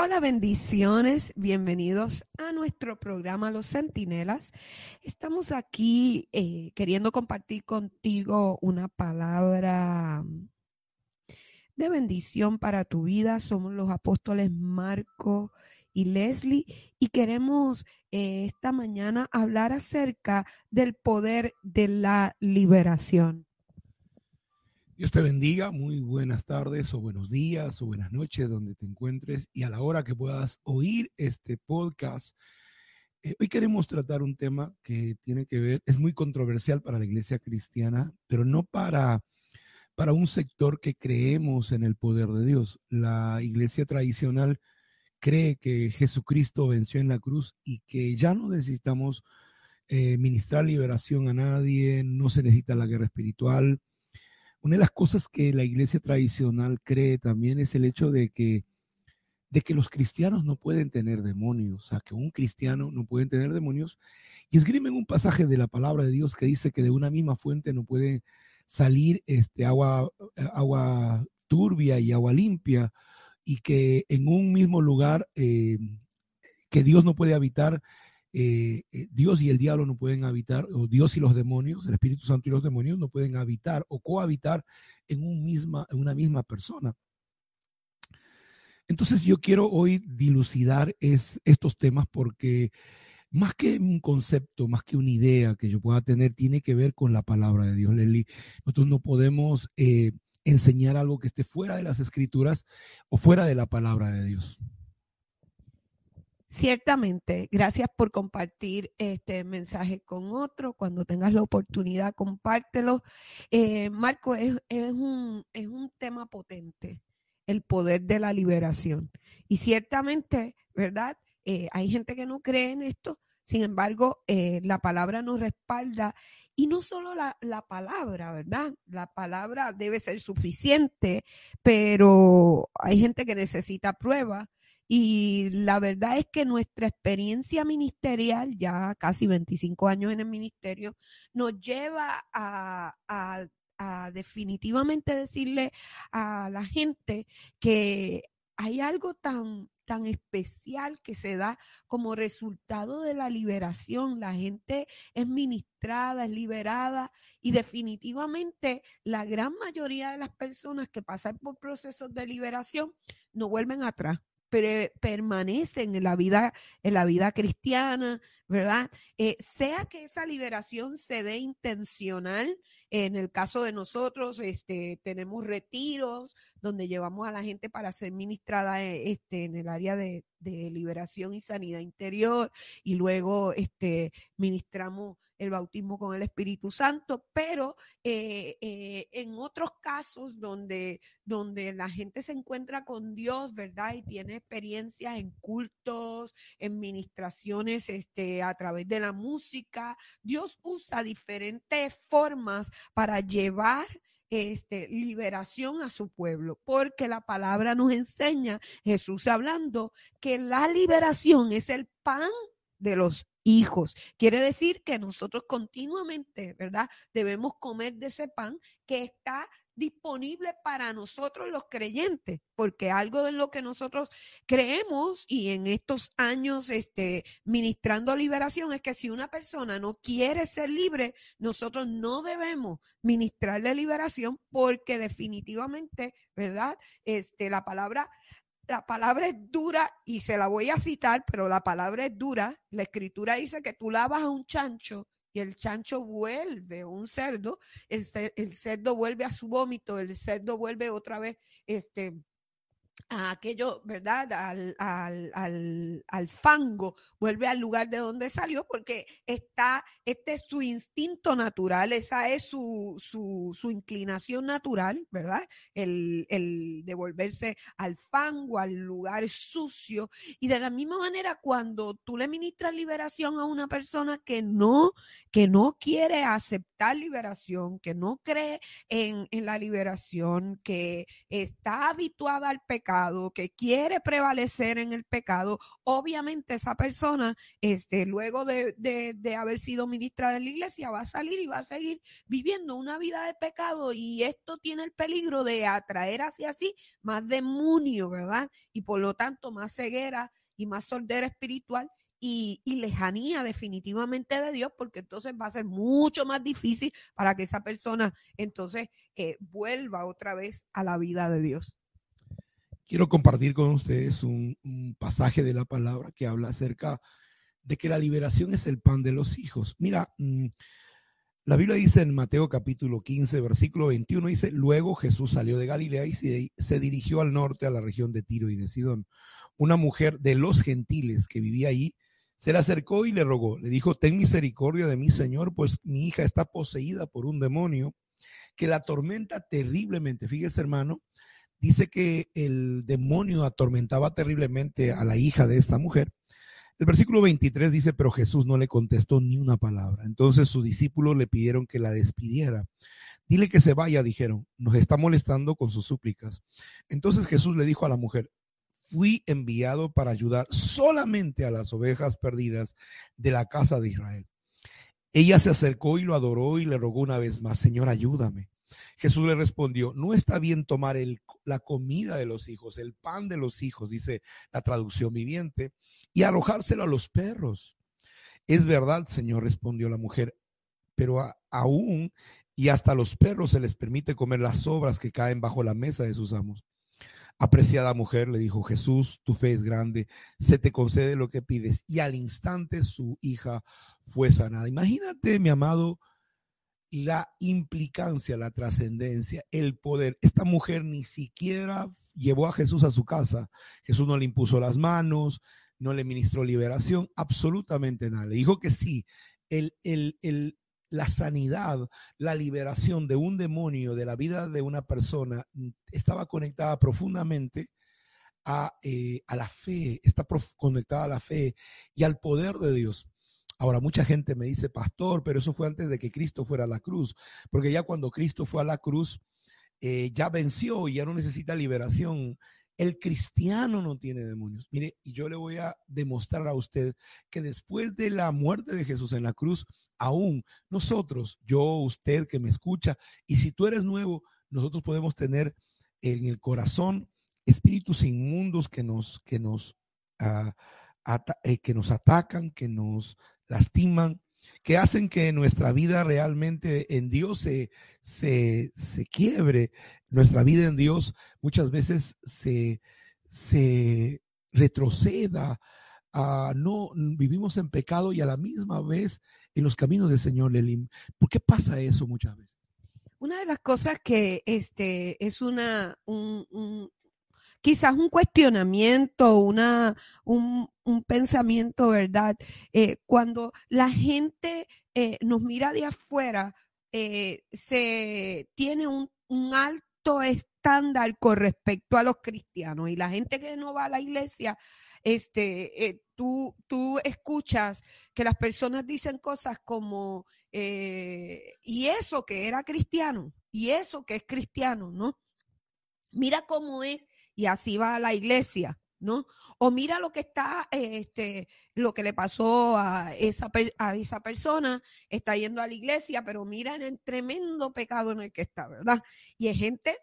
Hola, bendiciones. Bienvenidos a nuestro programa Los Centinelas. Estamos aquí eh, queriendo compartir contigo una palabra de bendición para tu vida. Somos los apóstoles Marco y Leslie y queremos eh, esta mañana hablar acerca del poder de la liberación. Dios te bendiga, muy buenas tardes o buenos días o buenas noches donde te encuentres y a la hora que puedas oír este podcast. Eh, hoy queremos tratar un tema que tiene que ver, es muy controversial para la iglesia cristiana, pero no para, para un sector que creemos en el poder de Dios. La iglesia tradicional cree que Jesucristo venció en la cruz y que ya no necesitamos eh, ministrar liberación a nadie, no se necesita la guerra espiritual una de las cosas que la iglesia tradicional cree también es el hecho de que, de que los cristianos no pueden tener demonios, o sea, que un cristiano no puede tener demonios. Y escriben un pasaje de la palabra de Dios que dice que de una misma fuente no puede salir este, agua, agua turbia y agua limpia, y que en un mismo lugar eh, que Dios no puede habitar eh, eh, Dios y el diablo no pueden habitar, o Dios y los demonios, el Espíritu Santo y los demonios no pueden habitar o cohabitar en, una misma persona. Entonces yo quiero hoy dilucidar es, estos temas porque más que un concepto, más que una idea que yo pueda tener, tiene que ver con la palabra de Dios, Lely. Nosotros no podemos eh, enseñar algo que esté fuera de las escrituras o fuera de la palabra de Dios. Ciertamente, gracias por compartir este mensaje con otro. Cuando tengas la oportunidad, compártelo. Eh, Marco, es, un, es un tema potente, el poder de la liberación. Y ciertamente, ¿verdad? Eh, hay gente que no cree en esto, sin embargo, eh, la palabra nos respalda. Y no solo la, la, palabra, ¿verdad? La palabra debe ser suficiente, pero hay gente que necesita pruebas y la verdad es que nuestra experiencia ministerial, ya casi 25 años en el ministerio, nos lleva a, definitivamente decirle a la gente que hay algo tan, tan especial que se da como resultado de la liberación. La gente es ministrada, es liberada y definitivamente la gran mayoría de las personas que pasan por procesos de liberación no vuelven atrás permanecen en la vida, en la vida cristiana, ¿verdad? Eh, sea que esa liberación se dé intencional, en el caso de nosotros, este, tenemos retiros donde llevamos a la gente para ser ministrada eh, este, en el área de, liberación y sanidad interior y luego este, ministramos el bautismo con el Espíritu Santo, pero eh, eh, en otros casos donde, donde la gente se encuentra con Dios, ¿verdad? Y tiene experiencias en cultos, en ministraciones este, a través de la música, Dios usa diferentes formas para llevar este, liberación a su pueblo, porque la palabra nos enseña, Jesús hablando, que la liberación es el pan de los hijos. Quiere decir que nosotros continuamente, ¿verdad? Debemos comer de ese pan que está disponible para nosotros los creyentes, porque algo de lo que nosotros creemos y en estos años este, ministrando liberación es que si una persona no quiere ser libre, nosotros no debemos ministrarle liberación porque definitivamente, ¿verdad? Este, la palabra la palabra es dura y se la voy a citar, pero la palabra es dura. La escritura dice que tú lavas a un chancho y el chancho vuelve, un cerdo, el, el cerdo vuelve a su vómito, el cerdo vuelve otra vez, este, a aquello, ¿verdad? Al, al, al, fango, vuelve al lugar de donde salió porque está, este es su instinto natural, esa es su, su, su inclinación natural, ¿verdad? El, el devolverse al fango, al lugar sucio. Y de la misma manera, cuando tú le ministras liberación a una persona que no, que no quiere aceptar liberación, que no cree en, en la liberación, que está habituada al pecado, pecado, que quiere prevalecer en el pecado, obviamente esa persona, este, luego de, de, haber sido ministra de la iglesia, va a salir y va a seguir viviendo una vida de pecado y esto tiene el peligro de atraer hacia sí más demonio, ¿verdad? Y por lo tanto más ceguera y más sordera espiritual y, lejanía definitivamente de Dios, porque entonces va a ser mucho más difícil para que esa persona entonces eh, vuelva otra vez a la vida de Dios. Quiero compartir con ustedes un, pasaje de la palabra que habla acerca de que la liberación es el pan de los hijos. Mira, mm, la Biblia dice en Mateo capítulo 15, versículo 21, dice, luego Jesús salió de Galilea y se, dirigió al norte a la región de Tiro y de Sidón. Una mujer de los gentiles que vivía allí se le acercó y le rogó, le dijo, ten misericordia de mí, Señor, pues mi hija está poseída por un demonio que la atormenta terriblemente. Fíjese, hermano, dice que el demonio atormentaba terriblemente a la hija de esta mujer. El versículo 23 dice, pero Jesús no le contestó ni una palabra. Entonces sus discípulos le pidieron que la despidiera. Dile que se vaya, dijeron, nos está molestando con sus súplicas. Entonces Jesús le dijo a la mujer, fui enviado para ayudar solamente a las ovejas perdidas de la casa de Israel. Ella se acercó y lo adoró y le rogó una vez más, Señor, ayúdame. Jesús le respondió, no está bien tomar la comida de los hijos, el pan de los hijos, dice la traducción viviente, y arrojárselo a los perros. Es verdad, Señor, respondió la mujer, pero aún y hasta los perros se les permite comer las sobras que caen bajo la mesa de sus amos. Apreciada mujer, le dijo Jesús, tu fe es grande, se te concede lo que pides. Y al instante su hija fue sanada. Imagínate, mi amado, la implicancia, la trascendencia, el poder. Esta mujer ni siquiera llevó a Jesús a su casa. Jesús no le impuso las manos, no le ministró liberación, absolutamente nada. Le dijo que sí, la sanidad, la liberación de un demonio de la vida de una persona estaba conectada profundamente a, eh, a la fe, está conectada a la fe y al poder de Dios. Ahora, mucha gente me dice, pastor, pero eso fue antes de que Cristo fuera a la cruz, porque ya cuando Cristo fue a la cruz, eh, ya venció y ya no necesita liberación. El cristiano no tiene demonios. Mire, y yo le voy a demostrar a usted que después de la muerte de Jesús en la cruz, aún nosotros, yo, usted que me escucha, y si tú eres nuevo, nosotros podemos tener en el corazón espíritus inmundos que nos, que nos, ah, eh, que nos atacan, que nos lastiman, que hacen que nuestra vida realmente en Dios se, se, se quiebre. Nuestra vida en Dios muchas veces se, se retroceda. No vivimos en pecado y a la misma vez en los caminos del Señor, Lelim. ¿Por qué pasa eso muchas veces? Una de las cosas que este es una un, quizás un cuestionamiento, una un, pensamiento, ¿verdad? Eh, cuando la gente eh, nos mira de afuera, eh, se tiene un, un alto estándar con respecto a los cristianos y la gente que no va a la iglesia este, tú, tú escuchas que las personas dicen cosas como, y eso que era cristiano, y eso que es cristiano, ¿no? Mira cómo es, y así va a la iglesia, ¿no? O mira lo que está, este, lo que le pasó a esa, a esa persona, está yendo a la iglesia, pero mira en el tremendo pecado en el que está, ¿verdad? Y hay gente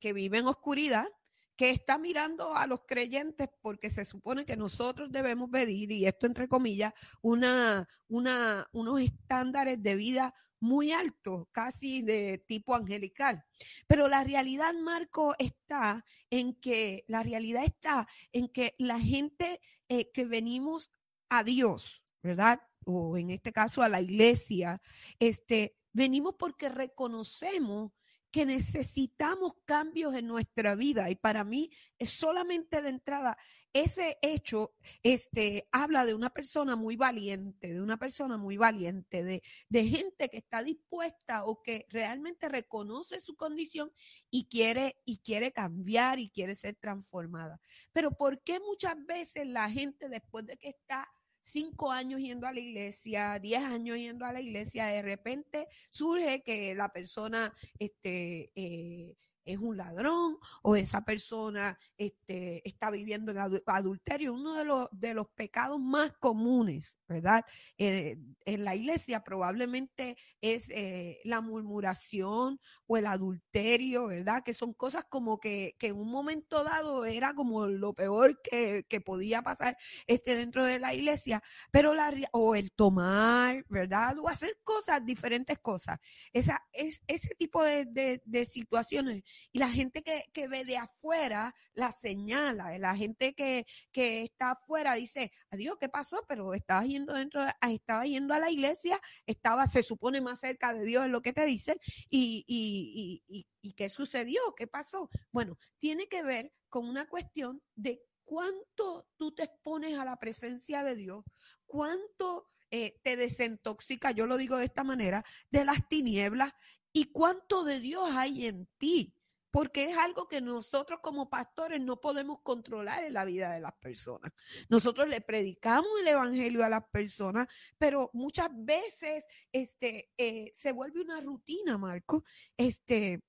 que vive en oscuridad, que está mirando a los creyentes porque se supone que nosotros debemos pedir, y esto entre comillas, una, una, unos estándares de vida muy altos, casi de tipo angelical. Pero la realidad, Marco, está en que, la realidad está en que la gente eh, que venimos a Dios, ¿verdad? O en este caso a la iglesia, este, venimos porque reconocemos que necesitamos cambios en nuestra vida y para mí es solamente de entrada ese hecho este habla de una persona muy valiente, de una persona muy valiente, de, de gente que está dispuesta o que realmente reconoce su condición y quiere y quiere cambiar y quiere ser transformada. Pero ¿por qué muchas veces la gente después de que está cinco años yendo a la iglesia, diez años yendo a la iglesia, de repente surge que la persona este, eh, es un ladrón o esa persona este, está viviendo en adulterio. Uno de los, de los pecados más comunes, ¿verdad? Eh, en la iglesia probablemente es eh, la murmuración o el adulterio, ¿verdad? Que son cosas como que, que en un momento dado era como lo peor que, que, podía pasar este, dentro de la iglesia, pero la, o el tomar, ¿verdad? O hacer cosas, diferentes cosas. Esa, es, ese tipo de, de, de situaciones y la gente que, que ve de afuera la señala, la gente que, que está afuera dice, adiós, ¿qué pasó? Pero estabas yendo dentro, estaba yendo a la iglesia, estaba, se supone más cerca de Dios, es lo que te dicen, y, y, y, y ¿qué sucedió? ¿Qué pasó? Bueno, tiene que ver con una cuestión de cuánto tú te expones a la presencia de Dios, cuánto eh, te desintoxica, yo lo digo de esta manera, de las tinieblas y cuánto de Dios hay en ti porque es algo que nosotros como pastores no podemos controlar en la vida de las personas. Nosotros le predicamos el evangelio a las personas, pero muchas veces este, eh, se vuelve una rutina, Marco. Este,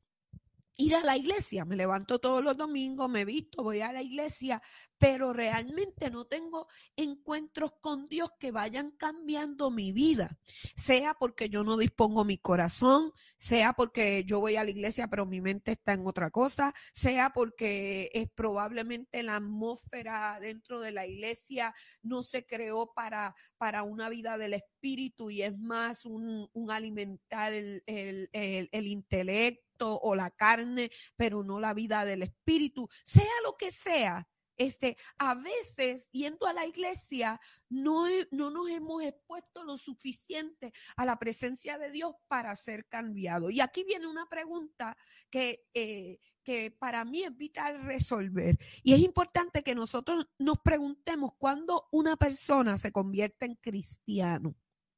ir a la iglesia. Me levanto todos los domingos, me visto, voy a la iglesia, pero realmente no tengo encuentros con Dios que vayan cambiando mi vida, sea porque yo no dispongo mi corazón, sea porque yo voy a la iglesia pero mi mente está en otra cosa, sea porque es probablemente la atmósfera dentro de la iglesia no se creó para, para una vida del espíritu y es más un, alimentar el, el, el intelecto o la carne, pero no la vida del espíritu, sea lo que sea. Este, a veces yendo a la iglesia no, no nos hemos expuesto lo suficiente a la presencia de Dios para ser cambiado. Y aquí viene una pregunta que, eh, que para mí es vital resolver. Y es importante que nosotros nos preguntemos cuándo una persona se convierte en cristiano.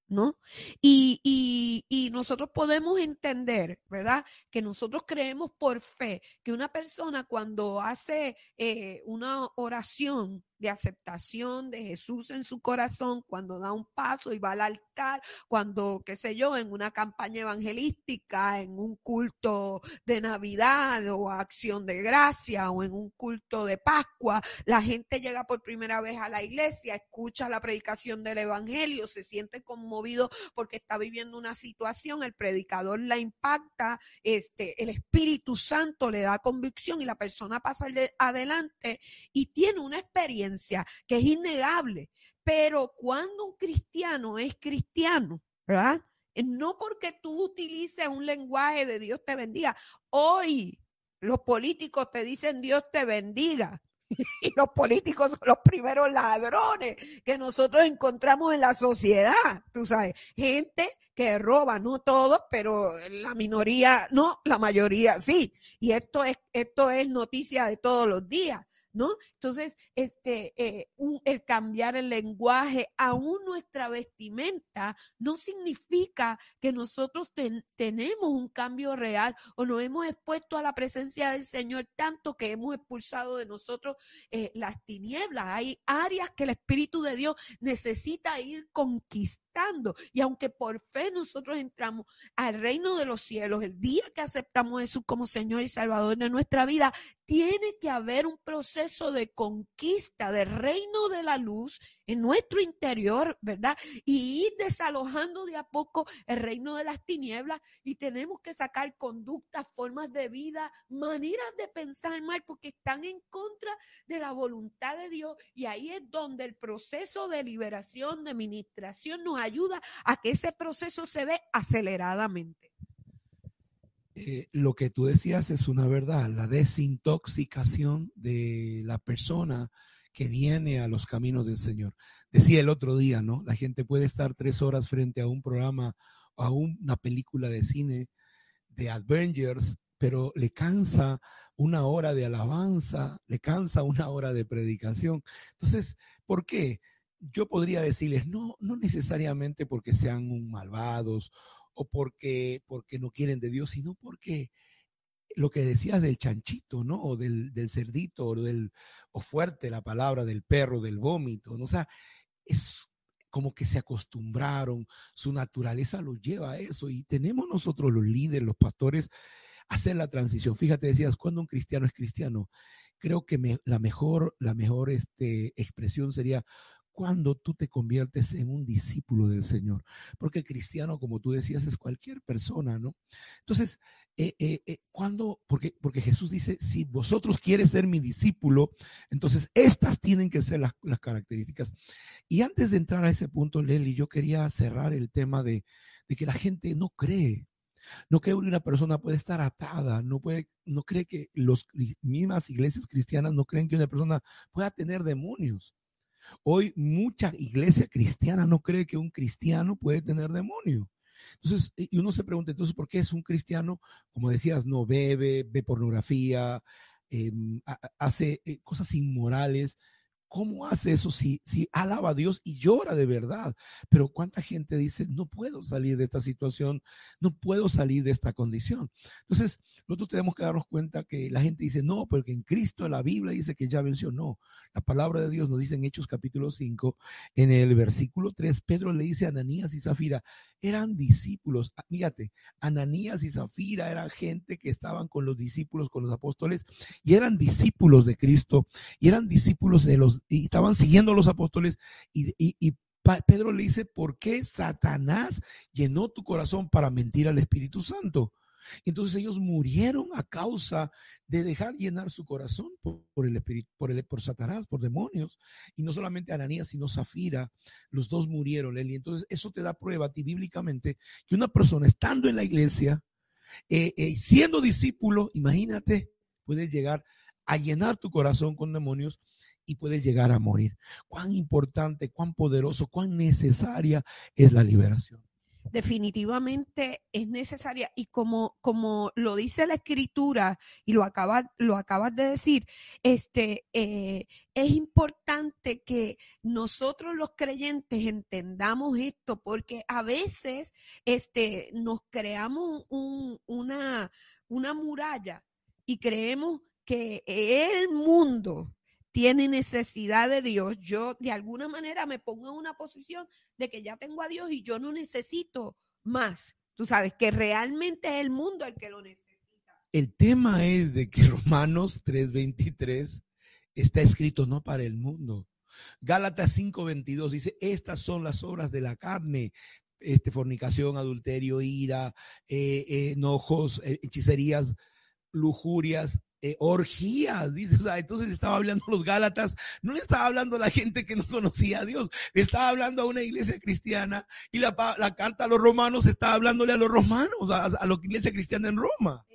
¿No? Y, y, y, nosotros podemos entender, ¿verdad? Que nosotros creemos por fe que una persona cuando hace eh, una oración de aceptación de Jesús en su corazón, cuando da un paso y va al altar, cuando, qué sé yo, en una campaña evangelística, en un culto de Navidad o acción de gracia o en un culto de Pascua, la gente llega por primera vez a la iglesia, escucha la predicación del Evangelio, se siente conmovido porque está viviendo una situación, el predicador la impacta, este, el Espíritu Santo le da convicción y la persona pasa adelante y tiene una experiencia que es innegable. Pero cuando un cristiano es cristiano, ¿verdad? No porque tú utilices un lenguaje de Dios te bendiga. Hoy los políticos te dicen Dios te bendiga. Y los políticos son los primeros ladrones que nosotros encontramos en la sociedad, tú sabes, gente que roba, no todos, pero la minoría, no, la mayoría sí. Y esto es, esto es noticia de todos los días. ¿No? Entonces, este, eh, el cambiar el lenguaje, aún nuestra vestimenta, no significa que nosotros tenemos un cambio real o nos hemos expuesto a la presencia del Señor tanto que hemos expulsado de nosotros eh, las tinieblas. Hay áreas que el Espíritu de Dios necesita ir conquistando. Y aunque por fe nosotros entramos al reino de los cielos, el día que aceptamos a Jesús como Señor y Salvador de nuestra vida, tiene que haber un proceso de conquista del reino de la luz en nuestro interior, ¿verdad? Y ir desalojando de a poco el reino de las tinieblas y tenemos que sacar conductas, formas de vida, maneras de pensar, Marco, que están en contra de la voluntad de Dios. Y ahí es donde el proceso de liberación, de ministración nos ayuda a que ese proceso se dé aceleradamente. Eh, lo que tú decías es una verdad, la desintoxicación de la persona que viene a los caminos del Señor. Decía el otro día, ¿no? La gente puede estar tres horas frente a un programa, a una película de cine de Avengers, pero le cansa una hora de alabanza, le cansa una hora de predicación. Entonces, ¿por qué? Yo podría decirles, no, no necesariamente porque sean malvados o porque, porque no quieren de Dios, sino porque lo que decías del chanchito, ¿no? O del, del cerdito, o, del, o fuerte la palabra del perro, del vómito, ¿no? O sea, es como que se acostumbraron, su naturaleza los lleva a eso y tenemos nosotros los líderes, los pastores, hacer la transición. Fíjate, decías, cuando un cristiano es cristiano, creo que la mejor, la mejor este, expresión sería cuando tú te conviertes en un discípulo del Señor. Porque cristiano, como tú decías, es cualquier persona, ¿no? Entonces, eh, eh, eh, cuando, porque, porque Jesús dice, si vosotros quieres ser mi discípulo, entonces estas tienen que ser las, características. Y antes de entrar a ese punto, Leli, yo quería cerrar el tema de, de que la gente no cree. No cree que una persona puede estar atada, no puede, no cree que las mismas iglesias cristianas no creen que una persona pueda tener demonios. Hoy mucha iglesia cristiana no cree que un cristiano puede tener demonio. Entonces, y uno se pregunta, entonces, ¿por qué es un cristiano? Como decías, no bebe, ve pornografía, em, hace eh, cosas inmorales. ¿Cómo hace eso si, si alaba a Dios y llora de verdad? Pero cuánta gente dice, no puedo salir de esta situación, no puedo salir de esta condición. Entonces, nosotros tenemos que darnos cuenta que la gente dice, no, porque en Cristo la Biblia dice que ya venció. No, la palabra de Dios nos dice en Hechos capítulo 5, en el versículo 3, Pedro le dice a Ananías y Zafira, eran discípulos. Ah, fíjate, Ananías y Zafira eran gente que estaban con los discípulos, con los apóstoles, y eran discípulos de Cristo, y eran discípulos de los, y estaban siguiendo a los apóstoles, y, y Pedro le dice, ¿por qué Satanás llenó tu corazón para mentir al Espíritu Santo? Entonces ellos murieron a causa de dejar llenar su corazón por, el espíritu, por, el, por Satanás, por demonios. Y no solamente Ananías, sino Zafira, los dos murieron, Y Entonces eso te da prueba a ti bíblicamente que una persona estando en la iglesia, eh, eh, siendo discípulo, imagínate, puede llegar a llenar tu corazón con demonios y puedes llegar a morir. Cuán importante, cuán poderoso, cuán necesaria es la liberación definitivamente es necesaria y como, como lo dice la escritura y lo acabas, lo acabas de decir, este, eh, es importante que nosotros los creyentes entendamos esto porque a veces este, nos creamos un, una, una muralla y creemos que el mundo tiene necesidad de Dios, yo de alguna manera me pongo en una posición de que ya tengo a Dios y yo no necesito más. Tú sabes que realmente es el mundo el que lo necesita. El tema es de que Romanos 3:23 está escrito no para el mundo. Gálatas 5:22 dice, estas son las obras de la carne, este, fornicación, adulterio, ira, eh, eh, enojos, eh, hechicerías, lujurias, eh, orgías, dice, o sea, entonces le estaba hablando a los Gálatas, no le estaba hablando a la gente que no conocía a Dios, le estaba hablando a una iglesia cristiana y la, carta a los romanos estaba hablándole a los romanos, a, a la iglesia cristiana en Roma.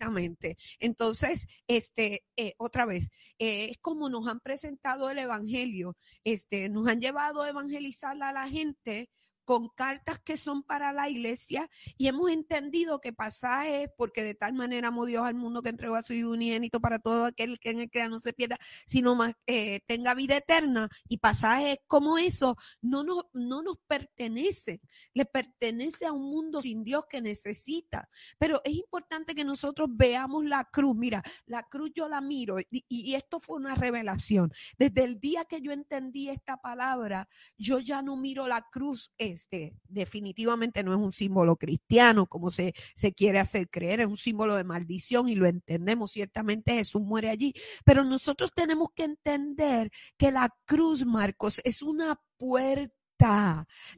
Exactamente. Entonces, este, eh, otra vez, eh, es como nos han presentado el evangelio, este, nos han llevado a evangelizar a la gente con cartas que son para la iglesia y hemos entendido que pasajes, porque de tal manera amó Dios al mundo que entregó a su unigénito para todo aquel que en el crea no se pierda, sino más eh, tenga vida eterna y pasajes como eso no nos, no nos pertenecen, le pertenece a un mundo sin Dios que necesita. Pero es importante que nosotros veamos la cruz. Mira, la cruz yo la miro y, y esto fue una revelación. Desde el día que yo entendí esta palabra, yo ya no miro la cruz. Es este, definitivamente no es un símbolo cristiano como se, se quiere hacer creer, es un símbolo de maldición y lo entendemos, ciertamente Jesús muere allí, pero nosotros tenemos que entender que la cruz, Marcos, es una puerta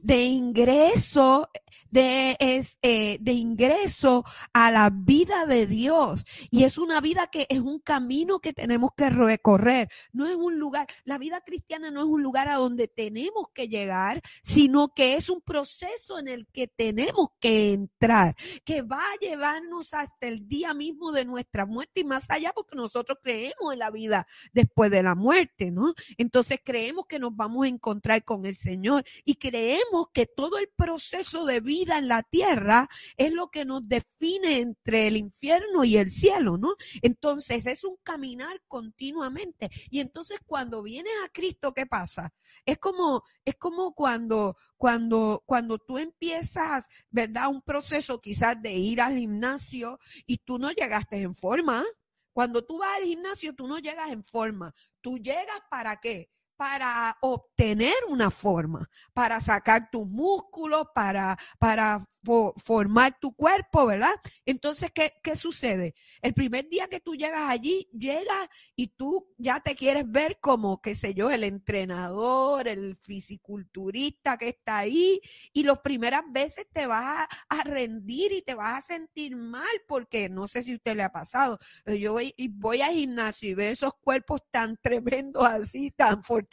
de ingreso, de, es, eh, de ingreso a la vida de Dios. Y es una vida que es un camino que tenemos que recorrer. No es un lugar, la vida cristiana no es un lugar a donde tenemos que llegar, sino que es un proceso en el que tenemos que entrar, que va a llevarnos hasta el día mismo de nuestra muerte y más allá, porque nosotros creemos en la vida después de la muerte, ¿no? Entonces creemos que nos vamos a encontrar con el Señor y creemos que todo el proceso de vida en la tierra es lo que nos define entre el infierno y el cielo, ¿no? Entonces es un caminar continuamente. Y entonces cuando vienes a Cristo, ¿qué pasa? Es como, es como cuando, cuando, cuando tú empiezas, ¿verdad? Un proceso quizás de ir al gimnasio y tú no llegaste en forma. Cuando tú vas al gimnasio, tú no llegas en forma. Tú llegas para qué? Para obtener una forma, para sacar tus músculos, para, para formar tu cuerpo, ¿verdad? Entonces, ¿qué, ¿qué sucede? El primer día que tú llegas allí, llegas y tú ya te quieres ver como, qué sé yo, el entrenador, el fisiculturista que está ahí, y las primeras veces te vas a, rendir y te vas a sentir mal, porque no sé si a usted le ha pasado, yo voy, voy al gimnasio y veo esos cuerpos tan tremendos así, tan fortalecidos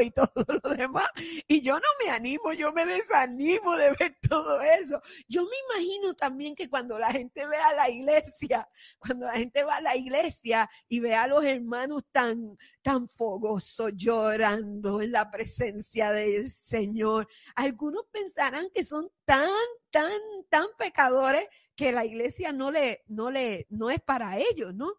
y todo lo demás, y yo no me animo, yo me desanimo de ver todo eso. Yo me imagino también que cuando la gente ve a la iglesia, cuando la gente va a la iglesia y ve a los hermanos tan, tan fogosos llorando en la presencia del Señor, algunos pensarán que son tan, tan, tan pecadores que la iglesia no le, no le, no es para ellos, ¿no?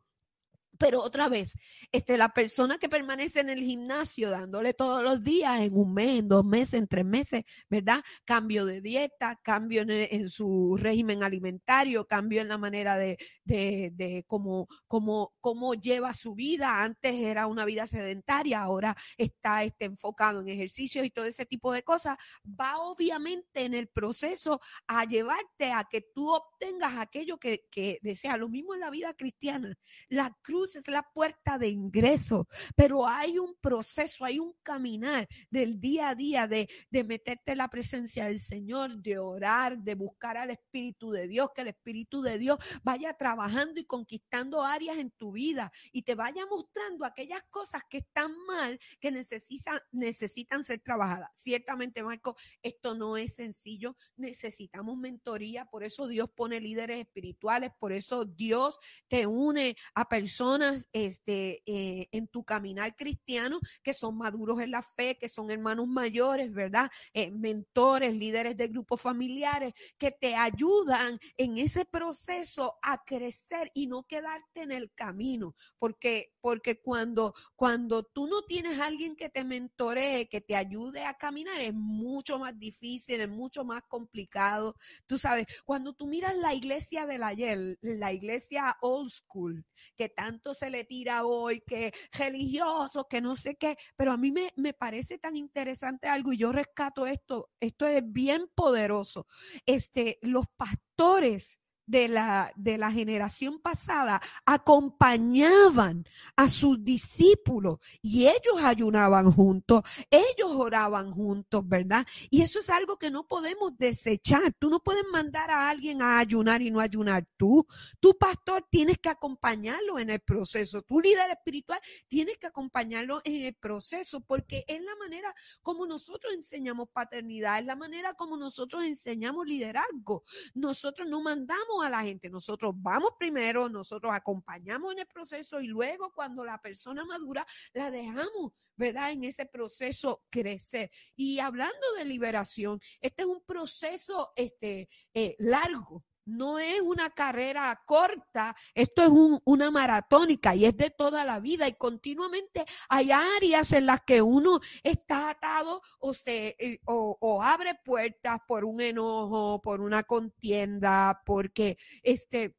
Pero otra vez, este, la persona que permanece en el gimnasio dándole todos los días, en un mes, en dos meses, en tres meses, ¿verdad? Cambio de dieta, cambio en, su régimen alimentario, cambio en la manera de, de, de cómo, cómo, cómo lleva su vida. Antes era una vida sedentaria, ahora está este, enfocado en ejercicios y todo ese tipo de cosas. Va obviamente en el proceso a llevarte a que tú obtengas aquello que, que deseas. Lo mismo en la vida cristiana. La cruz es la puerta de ingreso, pero hay un proceso, hay un caminar del día a día de, de meterte en la presencia del Señor, de orar, de buscar al Espíritu de Dios, que el Espíritu de Dios vaya trabajando y conquistando áreas en tu vida y te vaya mostrando aquellas cosas que están mal, que necesitan, necesitan ser trabajadas. Ciertamente, Marco, esto no es sencillo, necesitamos mentoría, por eso Dios pone líderes espirituales, por eso Dios te une a personas este, eh, en tu caminar cristiano que son maduros en la fe, que son hermanos mayores, ¿verdad? Eh, mentores, líderes de grupos familiares, que te ayudan en ese proceso a crecer y no quedarte en el camino, porque, porque cuando, cuando tú no tienes alguien que te mentoree, que te ayude a caminar, es mucho más difícil, es mucho más complicado. Tú sabes, cuando tú miras la iglesia del ayer, la iglesia old school, que tanto se le tira hoy, que religioso, que no sé qué, pero a mí me, me parece tan interesante algo y yo rescato esto, esto es bien poderoso. Este, los pastores de la, de la generación pasada acompañaban a sus discípulos y ellos ayunaban juntos, ellos oraban juntos, ¿verdad? Y eso es algo que no podemos desechar. Tú no puedes mandar a alguien a ayunar y no ayunar tú. Tu pastor tienes que acompañarlo en el proceso. Tu líder espiritual tienes que acompañarlo en el proceso porque es la manera como nosotros enseñamos paternidad, es la manera como nosotros enseñamos liderazgo. Nosotros no mandamos a la gente. Nosotros vamos primero, nosotros acompañamos en el proceso y luego cuando la persona madura, la dejamos, ¿verdad? En ese proceso crecer. Y hablando de liberación, este es un proceso este, eh, largo, no es una carrera corta, esto es una maratónica y es de toda la vida y continuamente hay áreas en las que uno está atado o, se, eh, o, abre puertas por un enojo, por una contienda, porque este,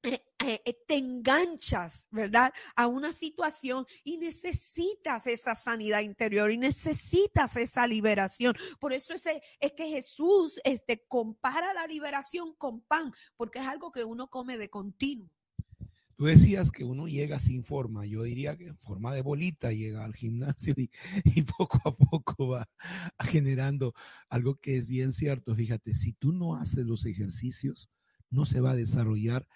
te enganchas, ¿verdad? A una situación y necesitas esa sanidad interior y necesitas esa liberación. Por eso ese, es que Jesús este, compara la liberación con pan, porque es algo que uno come de continuo. Tú decías que uno llega sin forma, yo diría que en forma de bolita llega al gimnasio y, y, poco a poco va generando algo que es bien cierto. Fíjate, si tú no haces los ejercicios, no se va a desarrollar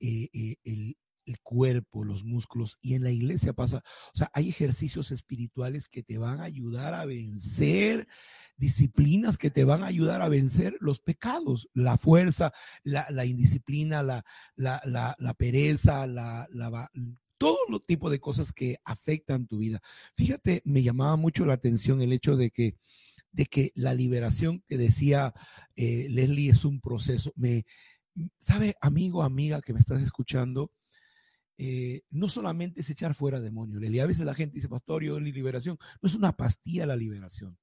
eh, eh, el, cuerpo, los músculos. Y en la iglesia pasa, o sea, hay ejercicios espirituales que te van a ayudar a vencer, disciplinas que te van a ayudar a vencer los pecados, la fuerza, la, indisciplina, la, pereza, todo lo tipo de cosas que afectan tu vida. Fíjate, me llamaba mucho la atención el hecho de que de que la liberación que decía eh, Leslie es un proceso. Me, sabe, amigo, amiga que me estás escuchando, eh, no solamente es echar fuera demonios. A veces la gente dice, pastor, yo la liberación. No es una pastilla la liberación.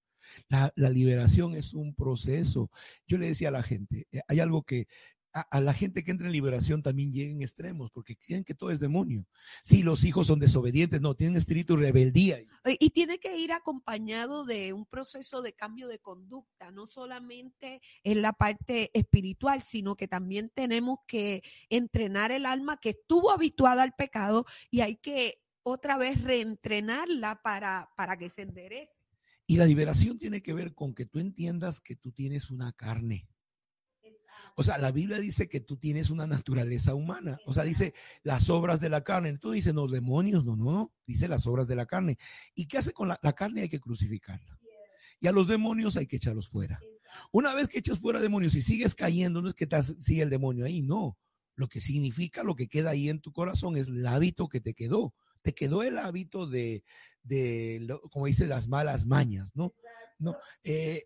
La, liberación es un proceso. Yo le decía a la gente, eh, hay algo que a, la gente que entra en liberación también llega en extremos, porque creen que todo es demonio. Si los hijos son desobedientes, no, tienen espíritu de rebeldía. Y tiene que ir acompañado de un proceso de cambio de conducta, no solamente en la parte espiritual, sino que también tenemos que entrenar el alma que estuvo habituada al pecado y hay que otra vez reentrenarla para, para que se enderece. Y la liberación tiene que ver con que tú entiendas que tú tienes una carne. O sea, la Biblia dice que tú tienes una naturaleza humana. O sea, dice las obras de la carne. Tú dices, los demonios, no, no, no. Dice las obras de la carne. ¿Y qué hace con la, carne? Hay que crucificarla. Y a los demonios hay que echarlos fuera. Una vez que echas fuera demonios y sigues cayendo, no es que te sigue el demonio ahí, no. Lo que significa, lo que queda ahí en tu corazón es el hábito que te quedó. Te quedó el hábito de, de como dice, las malas mañas, ¿no? No, eh,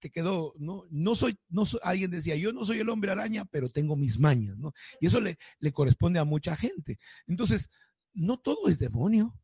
te quedó, no, no soy, no soy, alguien decía, yo no soy el hombre araña, pero tengo mis mañas, ¿no? Y eso le, le corresponde a mucha gente. Entonces, no todo es demonio.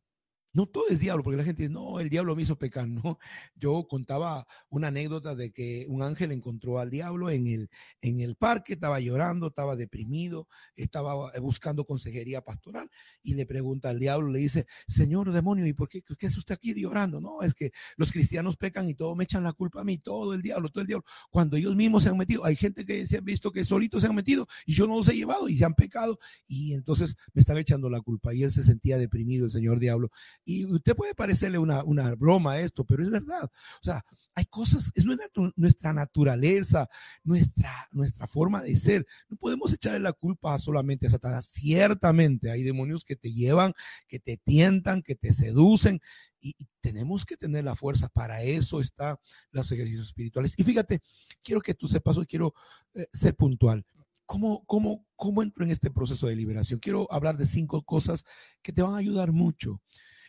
No todo es diablo, porque la gente dice, no, el diablo me hizo pecar, ¿no? Yo contaba una anécdota de que un ángel encontró al diablo en el, en el parque, estaba llorando, estaba deprimido, estaba buscando consejería pastoral y le pregunta al diablo, le dice, señor demonio, ¿y por qué, qué es usted aquí llorando? No, es que los cristianos pecan y todo me echan la culpa a mí, todo el diablo, todo el diablo. Cuando ellos mismos se han metido, hay gente que se han visto que solitos se han metido y yo no los he llevado y se han pecado y entonces me están echando la culpa y él se sentía deprimido, el señor diablo y usted puede parecerle una, una broma a esto, pero es verdad. O sea, hay cosas, es nuestra, naturaleza, nuestra, nuestra forma de ser. No podemos echarle la culpa solamente a Satanás. Ciertamente hay demonios que te llevan, que te tientan, que te seducen. Y, tenemos que tener la fuerza. Para eso están los ejercicios espirituales. Y fíjate, quiero que tú sepas hoy, quiero eh, ser puntual. ¿Cómo, cómo, ¿Cómo entro en este proceso de liberación? Quiero hablar de cinco cosas que te van a ayudar mucho.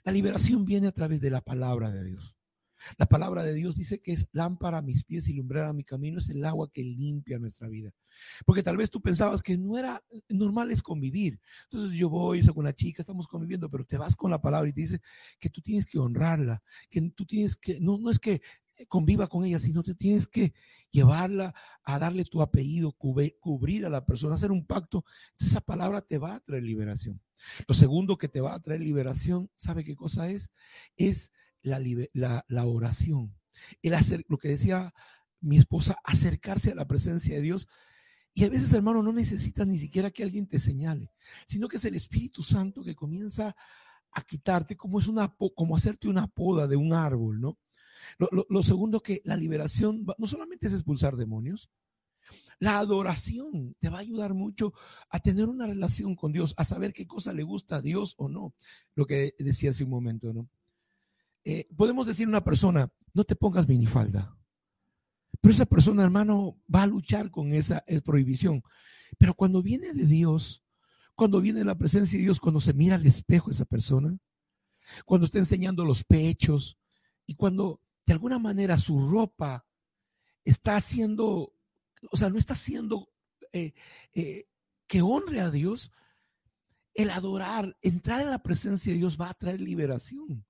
La liberación viene a través de la palabra de Dios. La palabra de Dios dice que es lámpara a mis pies y lumbrera a mi camino, es el agua que limpia nuestra vida. Porque tal vez tú pensabas que no era normal es convivir. Entonces yo voy, con una chica, estamos conviviendo, pero te vas con la palabra y te dice que tú tienes que honrarla, que tú tienes que, no, no es que conviva con ella, sino que tienes que llevarla a darle tu apellido, cubrir a la persona, hacer un pacto. Entonces esa palabra te va a traer liberación. Lo segundo que te va a traer liberación, ¿sabe qué cosa es? Es la, la, oración. El hacer, lo que decía mi esposa, acercarse a la presencia de Dios. Y a veces, hermano, no necesitas ni siquiera que alguien te señale, sino que es el Espíritu Santo que comienza a quitarte como es una como hacerte una poda de un árbol, ¿no? Lo, segundo que la liberación no solamente es expulsar demonios, la adoración te va a ayudar mucho a tener una relación con Dios, a saber qué cosa le gusta a Dios o no. Lo que decía hace un momento, ¿no? Eh, podemos decir a una persona, no te pongas minifalda. Pero esa persona, hermano, va a luchar con esa prohibición. Pero cuando viene de Dios, cuando viene la presencia de Dios, cuando se mira al espejo esa persona, cuando está enseñando los pechos y cuando de alguna manera su ropa está haciendo o sea, no está haciendo eh, eh, que honre a Dios, el adorar, entrar en la presencia de Dios va a traer liberación.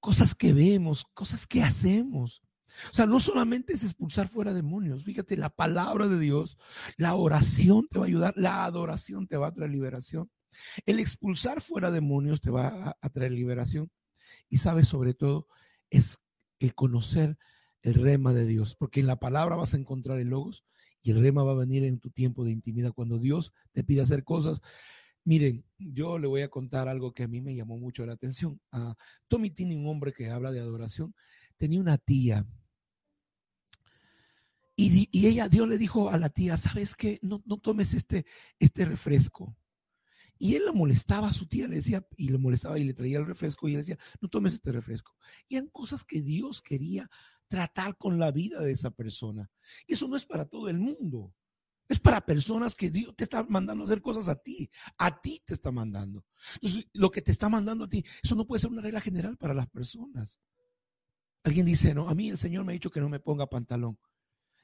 Cosas que vemos, cosas que hacemos. O sea, no solamente es expulsar fuera demonios. Fíjate, la palabra de Dios, la oración te va a ayudar, la adoración te va a traer liberación. El expulsar fuera demonios te va a, traer liberación. Y sabes, sobre todo, es el conocer el rema de Dios, porque en la palabra vas a encontrar el logos y el rema va a venir en tu tiempo de intimidad cuando Dios te pide hacer cosas. Miren, yo le voy a contar algo que a mí me llamó mucho la atención. Uh, Tommy tiene un hombre que habla de adoración. Tenía una tía. Y, y, ella, Dios le dijo a la tía, ¿sabes qué? No, no tomes este, este refresco. Y él le molestaba a su tía, le decía, y le molestaba y le traía el refresco y él decía, no tomes este refresco. Y eran cosas que Dios quería tratar con la vida de esa persona. Y eso no es para todo el mundo. Es para personas que Dios te está mandando a hacer cosas a ti. A ti te está mandando. Entonces, lo que te está mandando a ti, eso no puede ser una regla general para las personas. Alguien dice, no, a mí el Señor me ha dicho que no me ponga pantalón.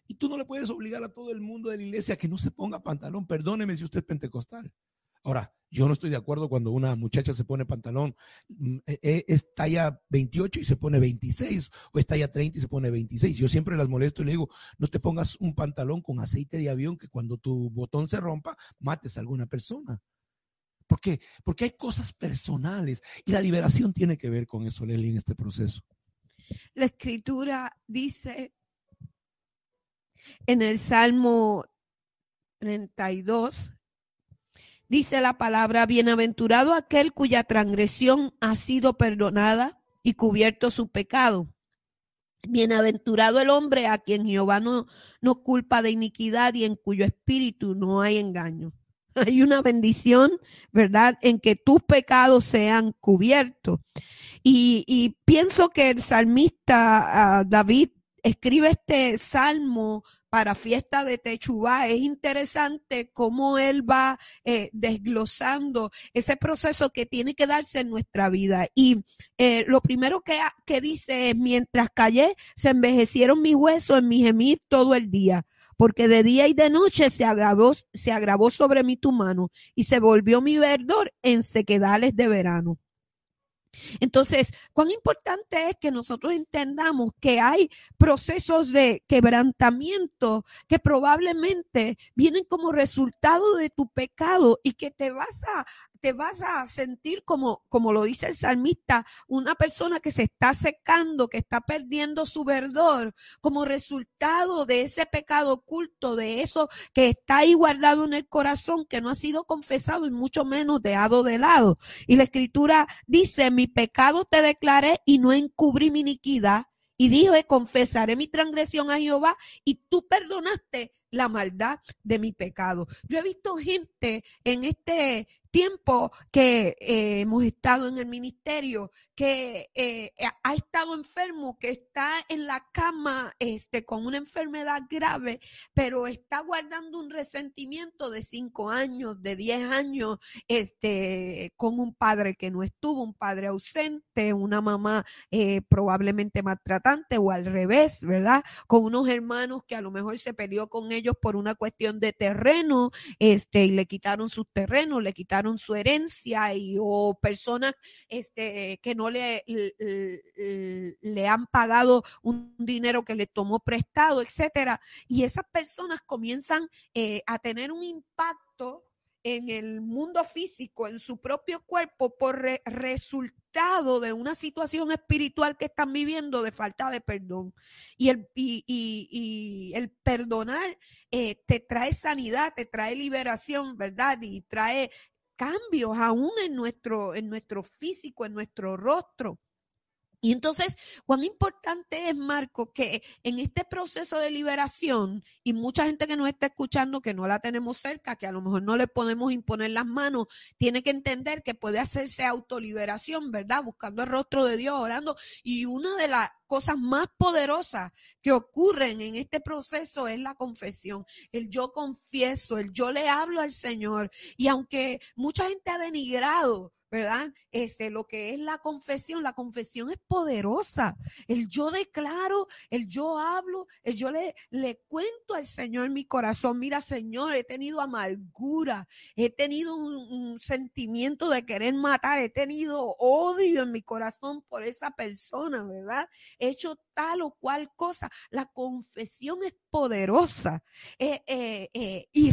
Y tú no le puedes obligar a todo el mundo de la iglesia que no se ponga pantalón. Perdóneme si usted es pentecostal. Ahora, Yo no estoy de acuerdo cuando una muchacha se pone pantalón, mm, eh, eh, es talla 28 y se pone 26, o es talla 30 y se pone 26. Yo siempre las molesto y le digo, no te pongas un pantalón con aceite de avión que cuando tu botón se rompa, mates a alguna persona. ¿Por qué? Porque hay cosas personales y la liberación tiene que ver con eso, Leli, en este proceso. La escritura dice en el Salmo 32, dice la palabra, bienaventurado aquel cuya transgresión ha sido perdonada y cubierto su pecado. Bienaventurado el hombre a quien Jehová no, no culpa de iniquidad y en cuyo espíritu no hay engaño. Hay una bendición, ¿verdad?, en que tus pecados sean cubiertos. Y, pienso que el salmista ah, David escribe este salmo para fiesta de Techubá. Es interesante cómo él va eh, desglosando ese proceso que tiene que darse en nuestra vida. Y eh, lo primero que, que dice es, mientras callé, se envejecieron mis huesos en mi gemir todo el día porque de día y de noche se agravó, se agravó sobre mí tu mano y se volvió mi verdor en sequedales de verano. Entonces, cuán importante es que nosotros entendamos que hay procesos de quebrantamiento que probablemente vienen como resultado de tu pecado y que te vas a, te vas a sentir como, como lo dice el salmista, una persona que se está secando, que está perdiendo su verdor como resultado de ese pecado oculto, de eso que está ahí guardado en el corazón, que no ha sido confesado y mucho menos dejado de lado. Y la escritura dice, mi pecado te declaré y no encubrí mi iniquidad. Y dijo, confesaré mi transgresión a Jehová y tú perdonaste la maldad de mi pecado. Yo he visto gente en este tiempo que eh, hemos estado en el ministerio, que eh, ha estado enfermo, que está en la cama este, con una enfermedad grave, pero está guardando un resentimiento de cinco años, de diez años, este, con un padre que no estuvo, un padre ausente, una mamá eh, probablemente maltratante o al revés, ¿verdad? Con unos hermanos que a lo mejor se peleó con ellos por una cuestión de terreno, este, y le quitaron sus terrenos, le quitaron su herencia y o personas este, que no le, le, han pagado un dinero que le tomó prestado, etcétera. Y esas personas comienzan eh, a tener un impacto en el mundo físico, en su propio cuerpo, por resultado de una situación espiritual que están viviendo de falta de perdón. Y el, y, el perdonar eh, te trae sanidad, te trae liberación, ¿verdad? Y trae cambios aún en nuestro, en nuestro físico, en nuestro rostro. Y entonces, cuán importante es, Marco, que en este proceso de liberación, y mucha gente que nos está escuchando, que no la tenemos cerca, que a lo mejor no le podemos imponer las manos, tiene que entender que puede hacerse autoliberación, ¿verdad? Buscando el rostro de Dios, orando. Y una de las cosas más poderosas que ocurren en este proceso es la confesión. El yo confieso, el yo le hablo al Señor. Y aunque mucha gente ha denigrado ¿verdad? Este, lo que es la confesión, la confesión es poderosa. El yo declaro, el yo hablo, el yo le, le cuento al Señor mi corazón, mira Señor, he tenido amargura, he tenido un, sentimiento de querer matar, he tenido odio en mi corazón por esa persona, ¿verdad? He hecho tal o cual cosa. La confesión es poderosa eh, eh, eh, y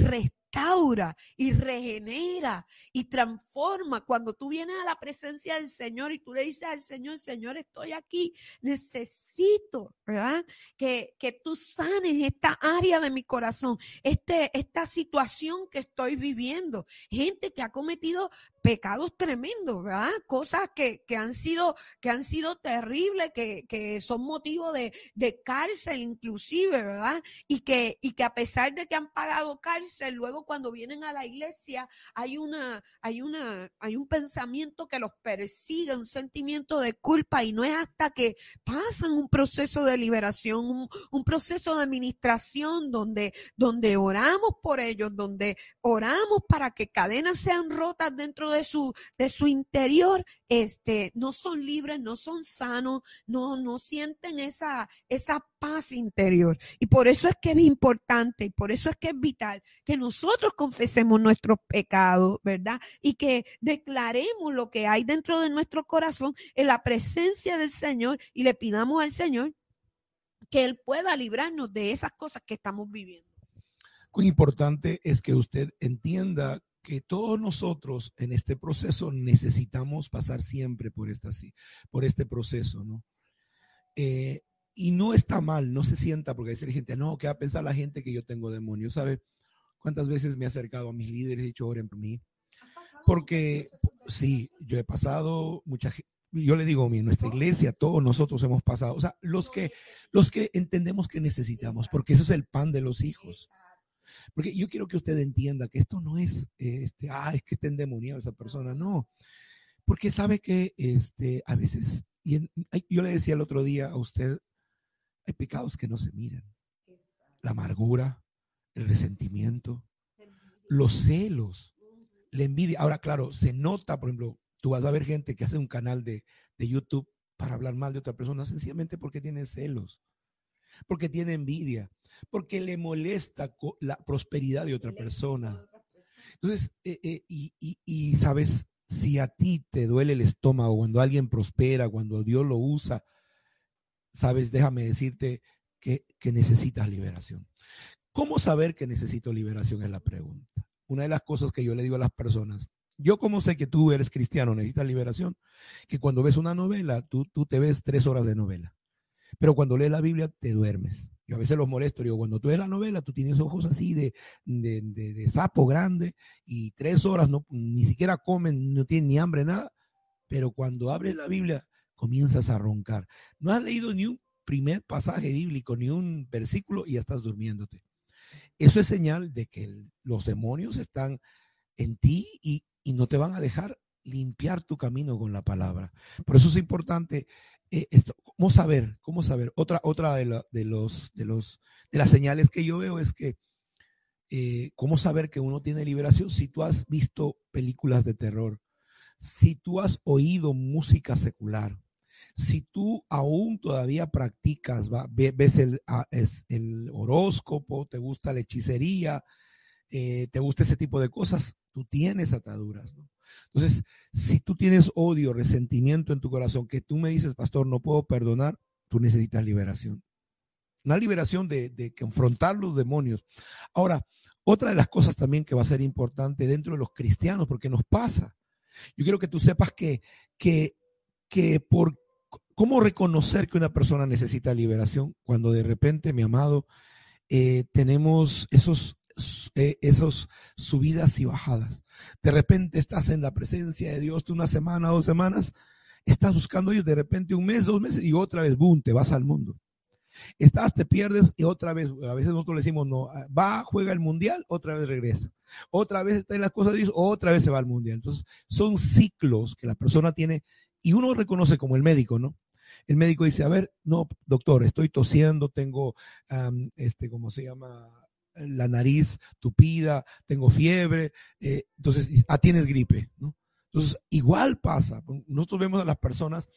y regenera y transforma. Cuando tú vienes a la presencia del Señor y tú le dices al Señor, Señor, estoy aquí, necesito, ¿verdad? Que, que tú sanes esta área de mi corazón, este, esta situación que estoy viviendo. Gente que ha cometido pecados tremendos, ¿verdad? Cosas que, que, han sido, que han sido terribles, que, que son motivo de, de, cárcel inclusive, ¿verdad? Y que, y que a pesar de que han pagado cárcel, luego cuando vienen a la iglesia hay una, hay una, hay un pensamiento que los persigue, un sentimiento de culpa y no es hasta que pasan un proceso de liberación, un, proceso de administración donde, donde oramos por ellos, donde oramos para que cadenas sean rotas dentro de de su, de su interior, este, no son libres, no son sanos, no, no sienten esa, esa paz interior. Y por eso es que es importante, y por eso es que es vital que nosotros confesemos nuestros pecados, ¿verdad? Y que declaremos lo que hay dentro de nuestro corazón en la presencia del Señor y le pidamos al Señor que Él pueda librarnos de esas cosas que estamos viviendo. Cuán importante es que usted entienda que todos nosotros en este proceso necesitamos pasar siempre por, esta, por este proceso, ¿no? Eh, y no está mal, no se sienta, porque hay gente, no, ¿qué va a pensar la gente que yo tengo demonios? ¿Sabe cuántas veces me he acercado a mis líderes y he dicho, oren por mí? Porque sí, yo he pasado mucha yo le digo, en nuestra iglesia, todos nosotros hemos pasado, o sea, los que, los que entendemos que necesitamos, porque eso es el pan de los hijos. Porque yo quiero que usted entienda que esto no es, este, ah, es que está endemoniada esa persona, no. Porque sabe que este, a veces, y yo le decía el otro día a usted, hay pecados que no se miran. La amargura, el resentimiento, los celos, la envidia. Ahora, claro, se nota, por ejemplo, tú vas a ver gente que hace un canal de, de YouTube para hablar mal de otra persona, sencillamente porque tiene celos, porque tiene envidia, porque le molesta la prosperidad de otra persona. Entonces, eh, eh, y, sabes, si a ti te duele el estómago cuando alguien prospera, cuando Dios lo usa, sabes, déjame decirte que, que necesitas liberación. ¿Cómo saber que necesito liberación? Es la pregunta. Una de las cosas que yo le digo a las personas, yo como sé que tú eres cristiano, necesitas liberación, que cuando ves una novela, tú, tú te ves tres horas de novela. Pero cuando lees la Biblia, te duermes. Yo a veces los molesto, digo, cuando tú ves la novela, tú tienes ojos así de, de, de, sapo grande y tres horas no, ni siquiera comen, no tienen ni hambre, nada. Pero cuando abres la Biblia, comienzas a roncar. No has leído ni un primer pasaje bíblico, ni un versículo y ya estás durmiéndote. Eso es señal de que los demonios están en ti y, y no te van a dejar limpiar tu camino con la palabra. Por eso es importante eh, esto, cómo saber, cómo saber. Otra, otra de, de, los, de, los, de las señales que yo veo es que eh, cómo saber que uno tiene liberación si tú has visto películas de terror, si tú has oído música secular, si tú aún todavía practicas, ves el, ah, el horóscopo, te gusta la hechicería, eh, te gusta ese tipo de cosas, tú tienes ataduras. ¿no? Entonces, si tú tienes odio, resentimiento en tu corazón, que tú me dices, pastor, no puedo perdonar, tú necesitas liberación. Una liberación de, confrontar los demonios. Ahora, otra de las cosas también que va a ser importante dentro de los cristianos, porque nos pasa. Yo quiero que tú sepas que, que, que por cómo reconocer que una persona necesita liberación cuando de repente, mi amado, eh, tenemos esos eh, esos subidas y bajadas. De repente estás en la presencia de Dios, tú una semana, dos semanas, estás buscando ellos, de repente un mes, dos meses y otra vez, boom, te vas al mundo. Estás, te pierdes y otra vez, a veces nosotros le decimos, no, ah, va, juega el mundial, otra vez regresa. Otra vez está en las cosas de Dios, otra vez se va al mundial. Entonces, son ciclos que la persona tiene y uno reconoce como el médico, ¿no? El médico dice, a ver, no, doctor, estoy tosiendo, tengo, este, ¿cómo se llama? La nariz tupida, tengo fiebre, eh, entonces, ah, tienes gripe. Entonces, igual pasa. Nosotros vemos a las personas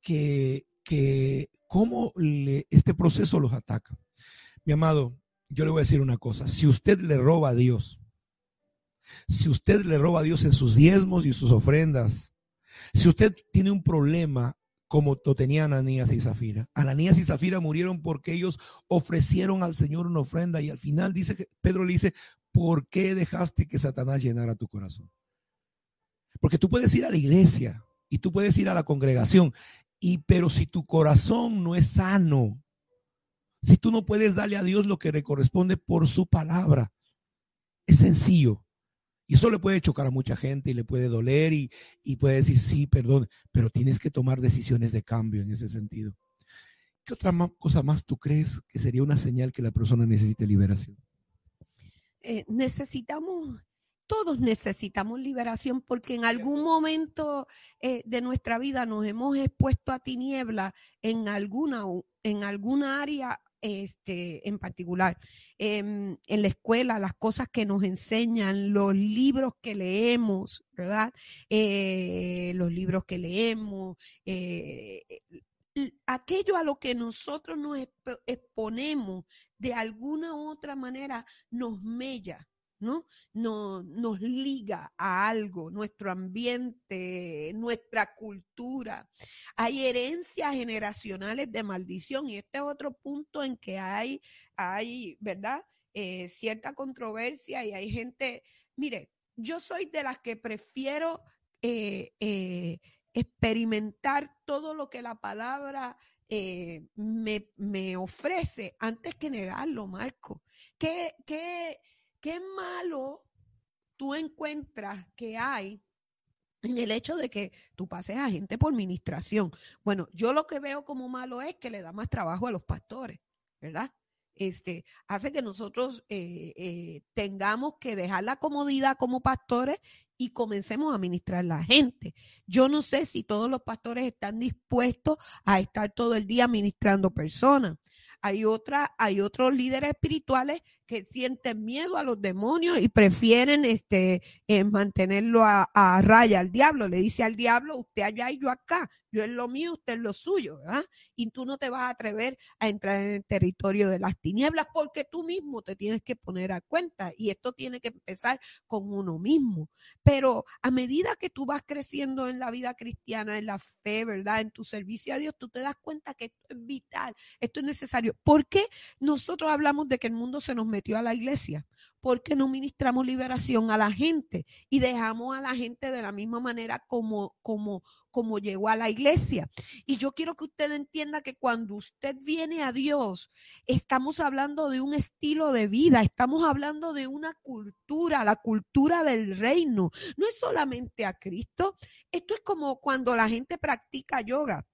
que, que cómo este proceso los ataca. Mi amado, yo le voy a decir una cosa. Si usted le roba a Dios, si usted le roba a Dios en sus diezmos y sus ofrendas, si usted tiene un problema como lo tenían Ananías y Zafira. Ananías y Zafira murieron porque ellos ofrecieron al Señor una ofrenda y al final dice que Pedro le dice, ¿por qué dejaste que Satanás llenara tu corazón? Porque tú puedes ir a la iglesia y tú puedes ir a la congregación, y pero si tu corazón no es sano, si tú no puedes darle a Dios lo que le corresponde por su palabra, es sencillo. Y eso le puede chocar a mucha gente y le puede doler y, puede decir, sí, perdón, pero tienes que tomar decisiones de cambio en ese sentido. ¿Qué otra cosa más tú crees que sería una señal que la persona necesite liberación? Eh, necesitamos, todos necesitamos liberación porque en algún momento eh, de nuestra vida nos hemos expuesto a tiniebla en alguna, en alguna área este, en particular, em, en la escuela, las cosas que nos enseñan, los libros que leemos, ¿verdad? Eh, los libros que leemos, eh, aquello a lo que nosotros nos exponemos de alguna u otra manera nos mella. ¿No? nos liga a algo, nuestro ambiente, nuestra cultura. Hay herencias generacionales de maldición y este es otro punto en que hay, hay ¿verdad? Eh, cierta controversia y hay gente, mire, yo soy de las que prefiero eh, eh, experimentar todo lo que la palabra me, me, ofrece antes que negarlo, Marco. ¿Qué, qué, qué malo tú encuentras que hay en el hecho de que tú pases a gente por ministración. Bueno, yo lo que veo como malo es que le da más trabajo a los pastores, ¿verdad? Este, hace que nosotros eh, eh, tengamos que dejar la comodidad como pastores y comencemos a ministrar la gente. Yo no sé si todos los pastores están dispuestos a estar todo el día ministrando personas. Hay, otra, hay otros líderes espirituales que sienten miedo a los demonios y prefieren este, eh, mantenerlo a, a, raya al diablo. Le dice al diablo, usted allá y yo acá, yo es lo mío, usted es lo suyo, ¿verdad? Y tú no te vas a atrever a entrar en el territorio de las tinieblas porque tú mismo te tienes que poner a cuenta y esto tiene que empezar con uno mismo. Pero a medida que tú vas creciendo en la vida cristiana, en la fe, ¿verdad? En tu servicio a Dios, tú te das cuenta que esto es vital, esto es necesario. ¿Por qué nosotros hablamos de que el mundo se nos metió a la iglesia? Porque no ministramos liberación a la gente y dejamos a la gente de la misma manera como, como, como llegó a la iglesia. Y yo quiero que usted entienda que cuando usted viene a Dios, estamos hablando de un estilo de vida, estamos hablando de una cultura, la cultura del reino. No es solamente a Cristo, esto es como cuando la gente practica yoga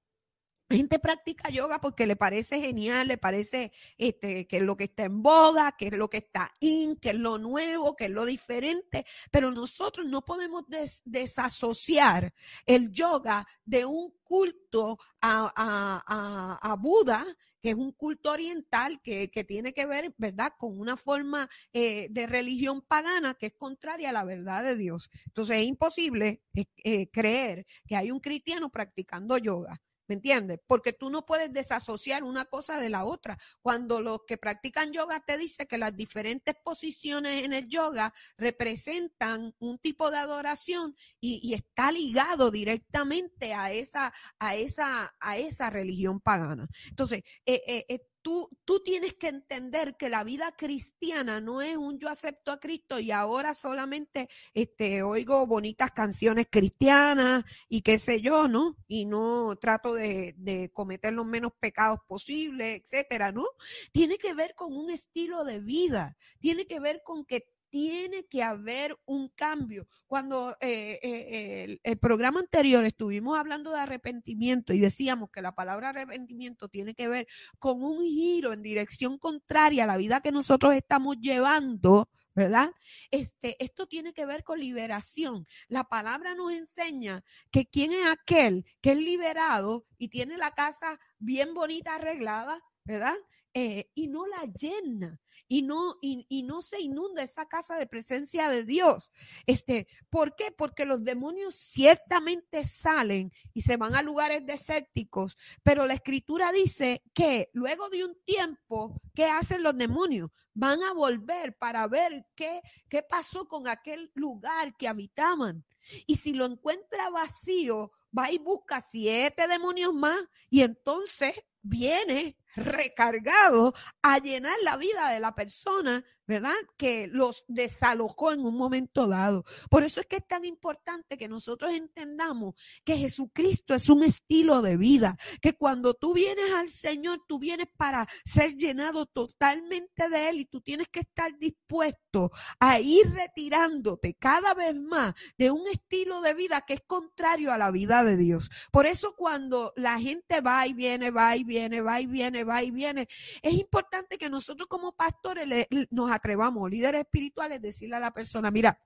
gente practica yoga porque le parece genial, le parece este, que es lo que está en boda, que es lo que está in, que es lo nuevo, que es lo diferente, pero nosotros no podemos desasociar el yoga de un culto a, a, Buda, que es un culto oriental que, tiene que ver, ¿verdad?, con una forma eh, de religión pagana que es contraria a la verdad de Dios. Entonces es imposible eh, eh, creer que hay un cristiano practicando yoga. ¿Me entiendes? Porque tú no puedes desasociar una cosa de la otra. Cuando los que practican yoga te dicen que las diferentes posiciones en el yoga representan un tipo de adoración y, está ligado directamente a esa, a esa, a esa religión pagana. Entonces, eh, eh, eh Tú, tú, tienes que entender que la vida cristiana no es un yo acepto a Cristo y ahora solamente este, oigo bonitas canciones cristianas y qué sé yo, ¿no? Y no trato de, de cometer los menos pecados posibles, etcétera, ¿no? Tiene que ver con un estilo de vida, tiene que ver con que tiene que haber un cambio. Cuando eh, eh, el, programa anterior estuvimos hablando de arrepentimiento y decíamos que la palabra arrepentimiento tiene que ver con un giro en dirección contraria a la vida que nosotros estamos llevando, ¿verdad? Este, esto tiene que ver con liberación. La palabra nos enseña que quién es aquel que es liberado y tiene la casa bien bonita arreglada, ¿verdad? Eh, y no la llena y no, y, no se inunda esa casa de presencia de Dios. Este, ¿Por qué? Porque los demonios ciertamente salen y se van a lugares desérticos, pero la escritura dice que luego de un tiempo, ¿qué hacen los demonios? Van a volver para ver qué, qué pasó con aquel lugar que habitaban. Y si lo encuentra vacío, va y busca siete demonios más y entonces viene recargado a llenar la vida de la persona ¿verdad? Que los desalojó en un momento dado. Por eso es que es tan importante que nosotros entendamos que Jesucristo es un estilo de vida, que cuando tú vienes al Señor, tú vienes para ser llenado totalmente de Él y tú tienes que estar dispuesto a ir retirándote cada vez más de un estilo de vida que es contrario a la vida de Dios. Por eso cuando la gente va y viene, va y viene, va y viene, va y viene, es importante que nosotros como pastores nos atrevamos, líderes espirituales, decirle a la persona, mira,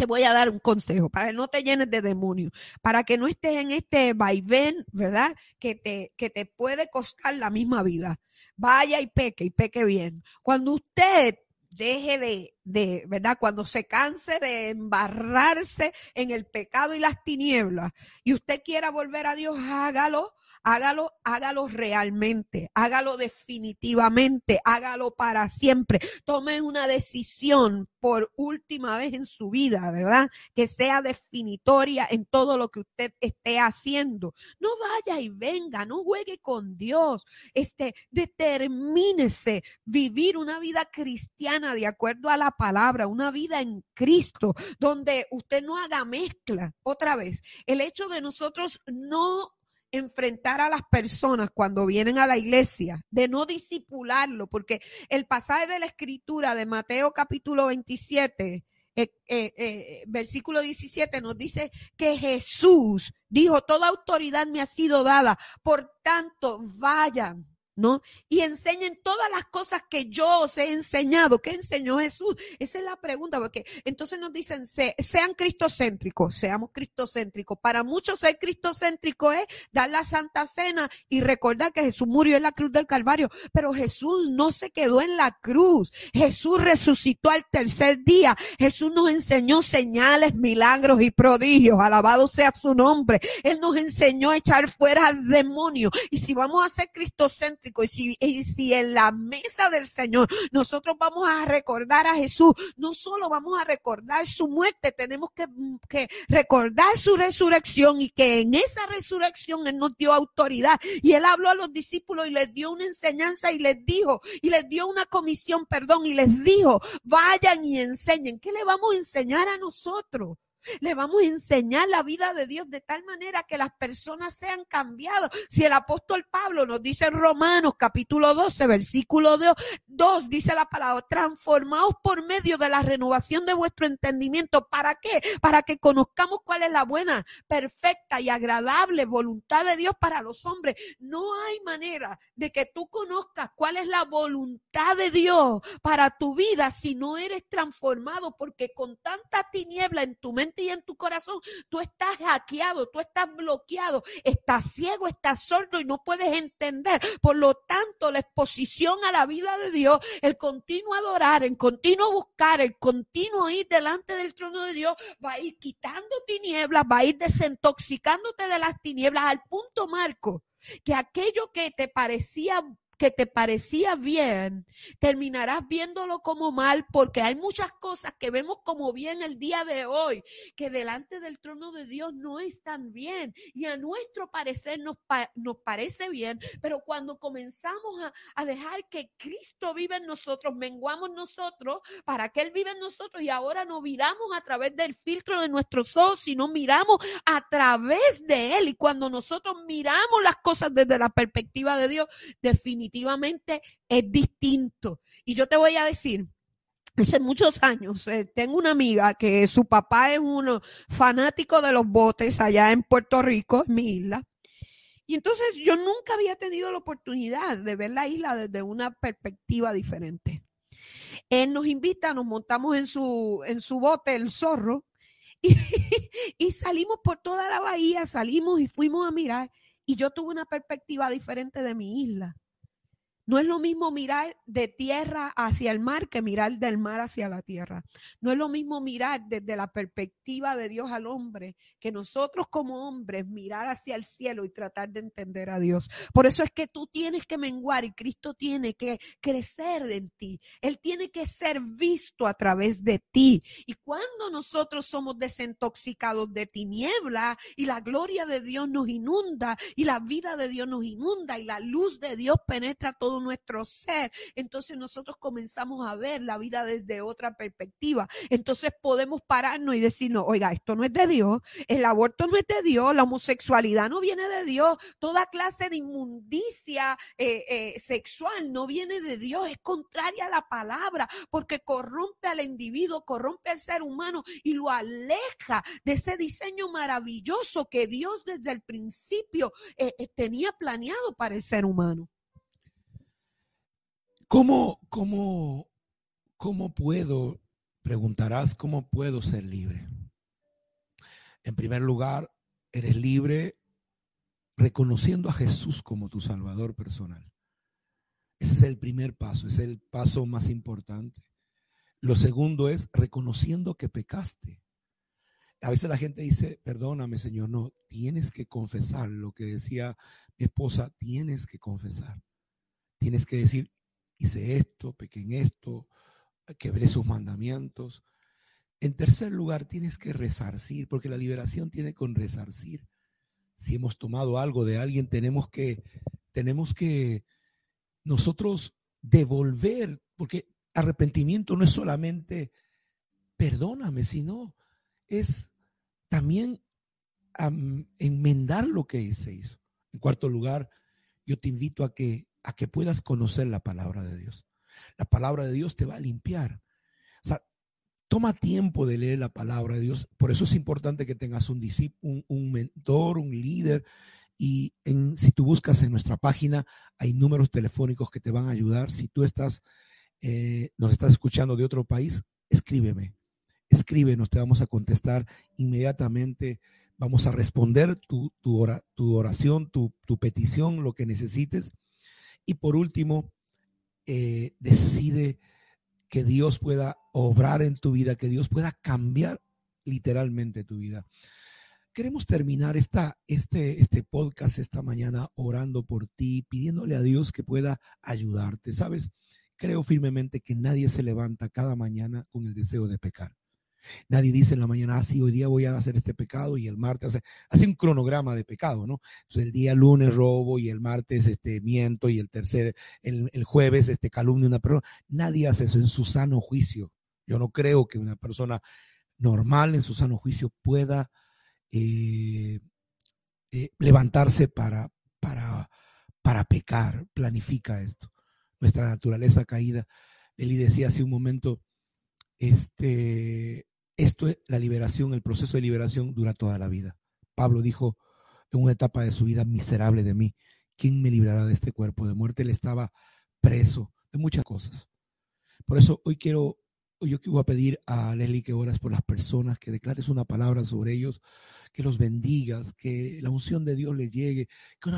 te voy a dar un consejo para que no te llenes de demonios, para que no estés en este vaivén, ¿verdad? Que te, que te puede costar la misma vida. Vaya y peque y peque bien. Cuando usted deje de, de, ¿verdad? Cuando se canse de embarrarse en el pecado y las tinieblas y usted quiera volver a Dios, hágalo, hágalo, hágalo realmente, hágalo definitivamente, hágalo para siempre. Tome una decisión por última vez en su vida, ¿verdad? Que sea definitoria en todo lo que usted esté haciendo. No vaya y venga, no juegue con Dios. Este, determínese vivir una vida cristiana de acuerdo a la palabra, una vida en Cristo, donde usted no haga mezcla. Otra vez, el hecho de nosotros no enfrentar a las personas cuando vienen a la iglesia, de no disipularlo, porque el pasaje de la escritura de Mateo capítulo 27, eh, eh, eh, versículo 17 nos dice que Jesús dijo, toda autoridad me ha sido dada, por tanto vayan ¿no? Y enseñen todas las cosas que yo os he enseñado. ¿Qué enseñó Jesús? Esa es la pregunta, porque entonces nos dicen, sean cristocéntricos, seamos cristocéntricos. Para muchos ser cristocéntrico es dar la Santa Cena y recordar que Jesús murió en la cruz del Calvario, pero Jesús no se quedó en la cruz. Jesús resucitó al tercer día. Jesús nos enseñó señales, milagros y prodigios. Alabado sea su nombre. Él nos enseñó a echar fuera demonios. Y si vamos a ser cristocéntricos, y si, en la mesa del Señor nosotros vamos a recordar a Jesús, no solo vamos a recordar su muerte, tenemos que, que recordar su resurrección y que en esa resurrección Él nos dio autoridad. Y Él habló a los discípulos y les dio una enseñanza y les dijo, y les dio una comisión, perdón, y les dijo, vayan y enseñen. ¿Qué le vamos a enseñar a nosotros? Le vamos a enseñar la vida de Dios de tal manera que las personas sean cambiadas. Si el apóstol Pablo nos dice en Romanos capítulo 12, versículo 2, dice la palabra, transformaos por medio de la renovación de vuestro entendimiento. ¿Para qué? Para que conozcamos cuál es la buena, perfecta y agradable voluntad de Dios para los hombres. No hay manera de que tú conozcas cuál es la voluntad de Dios para tu vida si no eres transformado, porque con tanta tiniebla en tu mente, y en tu corazón, tú estás hackeado, tú estás bloqueado, estás ciego, estás sordo y no puedes entender. Por lo tanto, la exposición a la vida de Dios, el continuo adorar, el continuo buscar, el continuo ir delante del trono de Dios, va a ir quitando tinieblas, va a ir desintoxicándote de las tinieblas al punto, Marco, que aquello que te parecía que te parecía bien, terminarás viéndolo como mal porque hay muchas cosas que vemos como bien el día de hoy, que delante del trono de Dios no están bien y a nuestro parecer nos, nos parece bien, pero cuando comenzamos a, a dejar que Cristo vive en nosotros, menguamos nosotros para que Él vive en nosotros y ahora no miramos a través del filtro de nuestros ojos, sino miramos a través de Él. Y cuando nosotros miramos las cosas desde la perspectiva de Dios, definitivamente definitivamente es distinto. Y yo te voy a decir, hace muchos años eh, tengo una amiga que su papá es un fanático de los botes allá en Puerto Rico, en mi isla. Y entonces yo nunca había tenido la oportunidad de ver la isla desde una perspectiva diferente. Él nos invita, nos montamos en su, en su bote, el zorro, y, y salimos por toda la bahía, salimos y fuimos a mirar. Y yo tuve una perspectiva diferente de mi isla. No es lo mismo mirar de tierra hacia el mar que mirar del mar hacia la tierra. No es lo mismo mirar desde la perspectiva de Dios al hombre que nosotros como hombres mirar hacia el cielo y tratar de entender a Dios. Por eso es que tú tienes que menguar y Cristo tiene que crecer en ti. Él tiene que ser visto a través de ti. Y cuando nosotros somos desintoxicados de tiniebla y la gloria de Dios nos inunda y la vida de Dios nos inunda y la luz de Dios penetra todo nuestro ser, entonces nosotros comenzamos a ver la vida desde otra perspectiva. Entonces podemos pararnos y decirnos, oiga, esto no es de Dios, el aborto no es de Dios, la homosexualidad no viene de Dios, toda clase de inmundicia eh, eh, sexual no viene de Dios, es contraria a la palabra, porque corrompe al individuo, corrompe al ser humano y lo aleja de ese diseño maravilloso que Dios desde el principio eh, tenía planeado para el ser humano. ¿Cómo, cómo, cómo puedo Preguntarás, ¿cómo puedo ser libre? En primer lugar, eres libre reconociendo a Jesús como tu Salvador personal. Ese es el primer paso, es el paso más importante. Lo segundo es reconociendo que pecaste. A veces la gente dice, perdóname Señor, no, tienes que confesar lo que decía mi esposa, tienes que confesar. Tienes que decir, hice esto, pequé en esto, quebré sus mandamientos. En tercer lugar, tienes que resarcir, porque la liberación tiene con resarcir. Si hemos tomado algo de alguien, tenemos que, tenemos que nosotros devolver, porque arrepentimiento no es solamente perdóname, sino es también enmendar lo que se hizo. En cuarto lugar, yo te invito a que, a que puedas conocer la palabra de Dios. La palabra de Dios te va a limpiar. O sea, toma tiempo de leer la palabra de Dios. Por eso es importante que tengas un discípulo, un, mentor, un líder. Y si tú buscas en nuestra página, hay números telefónicos que te van a ayudar. Si tú estás, eh, nos estás escuchando de otro país, escríbeme. Escríbenos, te vamos a contestar inmediatamente. Vamos a responder tu, tu, oración, tu petición, lo que necesites. Y por último, eh, decide que Dios pueda obrar en tu vida, que Dios pueda cambiar literalmente tu vida. Queremos terminar esta, este, este podcast esta mañana orando por ti, pidiéndole a Dios que pueda ayudarte. Sabes, creo firmemente que nadie se levanta cada mañana con el deseo de pecar. Nadie dice en la mañana, ah, sí, hoy día voy a hacer este pecado y el martes hace, hace un cronograma de pecado, ¿no? Entonces el día lunes robo y el martes este miento y el tercer, el, el jueves este calumnia una persona. Nadie hace eso en su sano juicio. Yo no creo que una persona normal en su sano juicio pueda eh, eh, levantarse para, para, para pecar. Planifica esto. Nuestra naturaleza caída. Eli decía hace un momento, este, esto es la liberación, el proceso de liberación dura toda la vida. Pablo dijo en una etapa de su vida, miserable de mí, ¿quién me librará de este cuerpo de muerte? Él estaba preso de muchas cosas. Por eso hoy quiero yo voy a pedir a Leslie que oras por las personas, que declares una palabra sobre ellos, que los bendigas, que la unción de Dios les llegue, que,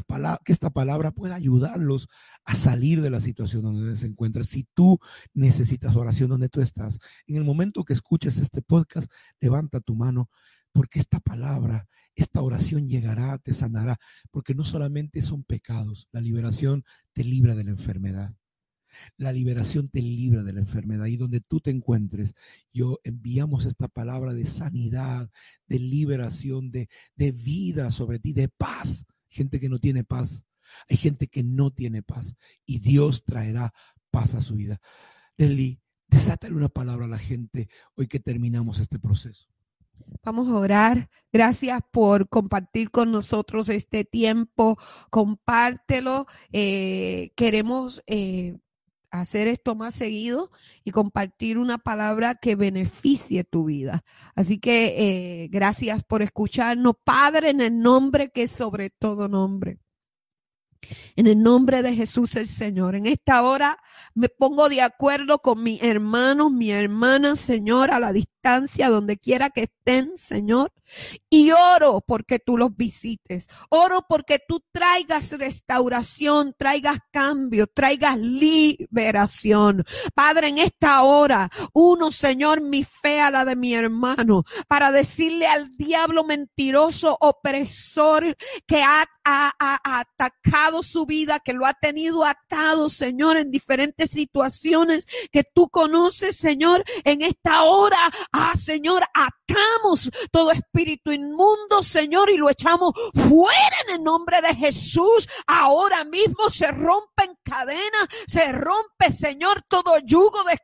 que esta palabra pueda ayudarlos a salir de la situación donde se encuentran. Si tú necesitas oración donde tú estás, en el momento que escuches este podcast, levanta tu mano, porque esta palabra, esta oración llegará, te sanará, porque no solamente son pecados, la liberación te libra de la enfermedad. La liberación te libra de la enfermedad. Y donde tú te encuentres, yo enviamos esta palabra de sanidad, de liberación, de, de vida sobre ti, de paz. Gente que no tiene paz. Hay gente que no tiene paz. Y Dios traerá paz a su vida. Nelly, desátale una palabra a la gente hoy que terminamos este proceso. Vamos a orar. Gracias por compartir con nosotros este tiempo. Compártelo. Eh, queremos eh, hacer esto más seguido y compartir una palabra que beneficie tu vida. Así que eh, gracias por escucharnos, Padre, en el nombre que es sobre todo nombre. En el nombre de Jesús el Señor. En esta hora me pongo de acuerdo con mis hermanos, mi hermana, Señor, a la distancia, donde quiera que estén, Señor. Y oro porque tú los visites. Oro porque tú traigas restauración, traigas cambio, traigas liberación. Padre, en esta hora, uno, Señor, mi fe a la de mi hermano, para decirle al diablo mentiroso, opresor, que ha, ha atacado su vida, que lo ha tenido atado, Señor, en diferentes situaciones que tú conoces, Señor, en esta hora, ah, Señor, atamos todo espíritu inmundo, Señor, y lo echamos fuera en el nombre de Jesús. Ahora mismo se rompen cadenas, se rompe, Señor, todo yugo de,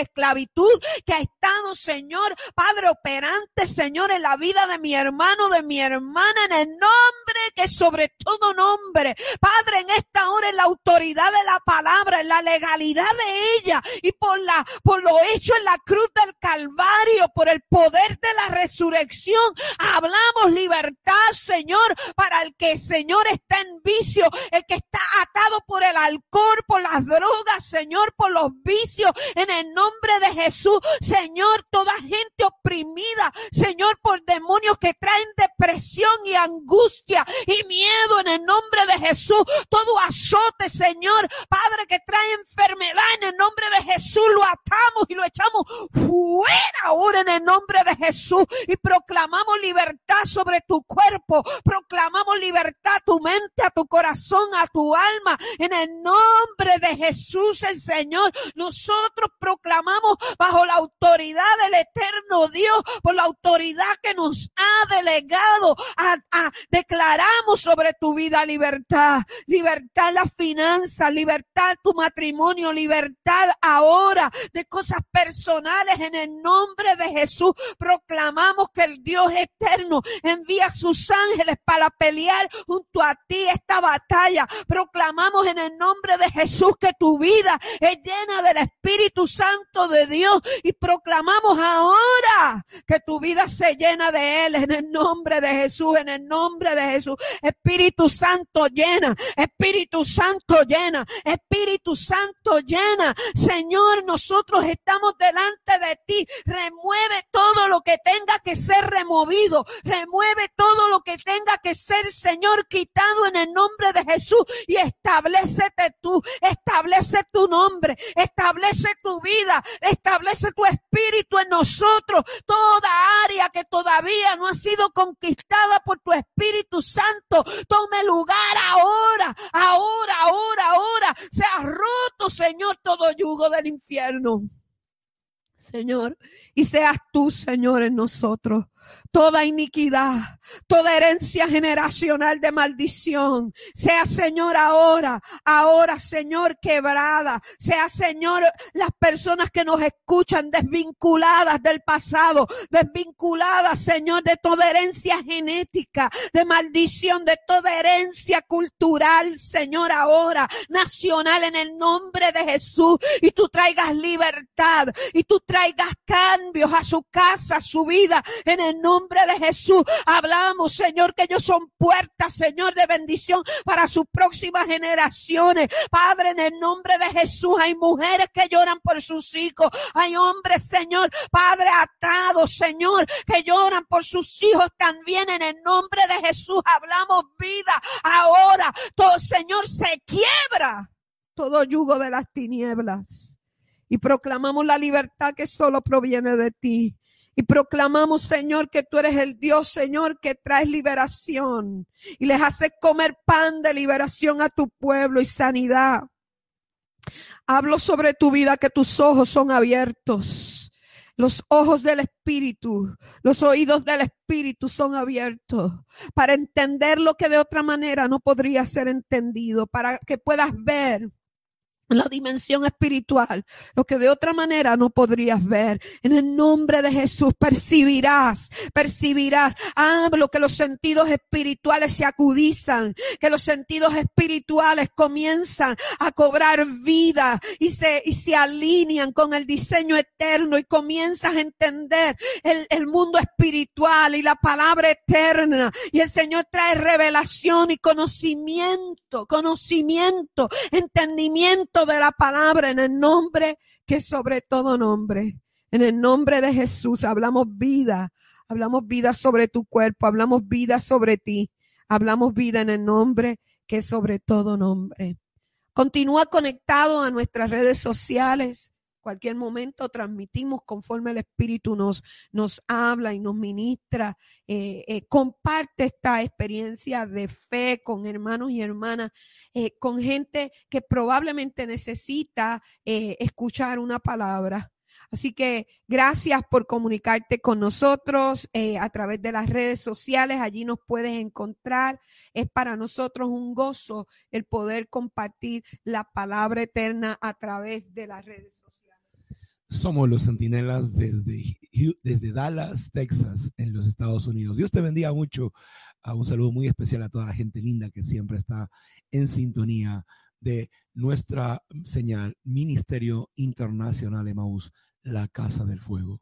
esclavitud que ha estado, Señor, Padre operante, Señor, en la vida de mi hermano, de mi hermana, en el nombre que sobre todo nombre, Padre, en esta hora, en la autoridad de la palabra, en la legalidad de ella y por la, por lo hecho en la cruz del Calvario, por el poder de la resurrección, hablamos libertad, Señor, para el que, Señor, está en vicio, el que está atado por el alcohol, por la las drogas, Señor, por los vicios, en el nombre de Jesús, Señor, toda gente oprimida, Señor, por demonios que traen depresión y angustia y miedo en el nombre de Jesús, todo azote, Señor, Padre, que trae enfermedad en el nombre de Jesús, lo atamos y lo echamos fuera ahora en el nombre de Jesús y proclamamos libertad sobre tu cuerpo, proclamamos libertad a tu mente, a tu corazón, a tu alma, en el nombre de Jesús el Señor. Nosotros proclamamos bajo la autoridad del eterno Dios, por la autoridad que nos ha delegado, a, declaramos sobre tu vida libertad, libertad en la finanza, libertad tu matrimonio, libertad ahora de cosas personales en el nombre de Jesús. Proclamamos que el Dios eterno envía sus ángeles para pelear junto a ti esta batalla. Proclamamos en el nombre de Jesús que tu vida es llena del Espíritu Santo de Dios y proclamamos ahora que tu vida se llena de Él en el nombre de Jesús, en el nombre de Jesús. Espíritu Santo llena, Espíritu Santo llena, Espíritu Santo llena. Señor, nosotros estamos delante de ti. Remueve todo lo que tenga que ser removido. Remueve todo lo que tenga que ser, Señor, quitado en el nombre de Jesús y establecete tú, establece tu nombre, establece tu vida, establece tu espíritu en nosotros, toda área que todavía no ha sido conquistada por tu Espíritu Santo, tome lugar ahora, ahora, ahora, ahora, sea roto, Señor, todo yugo del infierno. Señor, y seas tú, Señor, en nosotros. Toda iniquidad, toda herencia generacional de maldición, sea, Señor, ahora, ahora, Señor, quebrada. Sea, Señor, las personas que nos escuchan desvinculadas del pasado, desvinculadas, Señor, de toda herencia genética, de maldición, de toda herencia cultural, Señor, ahora, nacional, en el nombre de Jesús. Y tú traigas libertad, y tú traigas cambios a su casa, a su vida, en el nombre de Jesús. Hablamos, Señor, que ellos son puertas, Señor, de bendición para sus próximas generaciones. Padre, en el nombre de Jesús, hay mujeres que lloran por sus hijos. Hay hombres, Señor, Padre, atados, Señor, que lloran por sus hijos también. En el nombre de Jesús hablamos vida. Ahora, todo, Señor, se quiebra todo yugo de las tinieblas y proclamamos la libertad que solo proviene de ti. Y proclamamos, Señor, que tú eres el Dios, Señor, que traes liberación y les hace comer pan de liberación a tu pueblo y sanidad. Hablo sobre tu vida que tus ojos son abiertos. Los ojos del Espíritu, los oídos del Espíritu son abiertos para entender lo que de otra manera no podría ser entendido, para que puedas ver la dimensión espiritual, lo que de otra manera no podrías ver. En el nombre de Jesús percibirás, percibirás. Hablo que los sentidos espirituales se acudizan, que los sentidos espirituales comienzan a cobrar vida y se, y se alinean con el diseño eterno y comienzas a entender el, el mundo espiritual y la palabra eterna. Y el Señor trae revelación y conocimiento, conocimiento, entendimiento de la palabra en el nombre que sobre todo nombre. En el nombre de Jesús hablamos vida, hablamos vida sobre tu cuerpo, hablamos vida sobre ti, hablamos vida en el nombre que sobre todo nombre. Continúa conectado a nuestras redes sociales cualquier momento transmitimos conforme el Espíritu nos, nos habla y nos ministra. Eh, eh, comparte esta experiencia de fe con hermanos y hermanas, eh, con gente que probablemente necesita escuchar una palabra. Así que gracias por comunicarte con nosotros a través de las redes sociales. Allí nos puedes encontrar. Es para nosotros un gozo el poder compartir la palabra eterna a través de las redes sociales. Somos los centinelas desde, desde Dallas, Texas, en los Estados Unidos. Dios te bendiga mucho. Uh, un saludo muy especial a toda la gente linda que siempre está en sintonía de nuestra señal Ministerio Internacional Emaús la casa del fuego.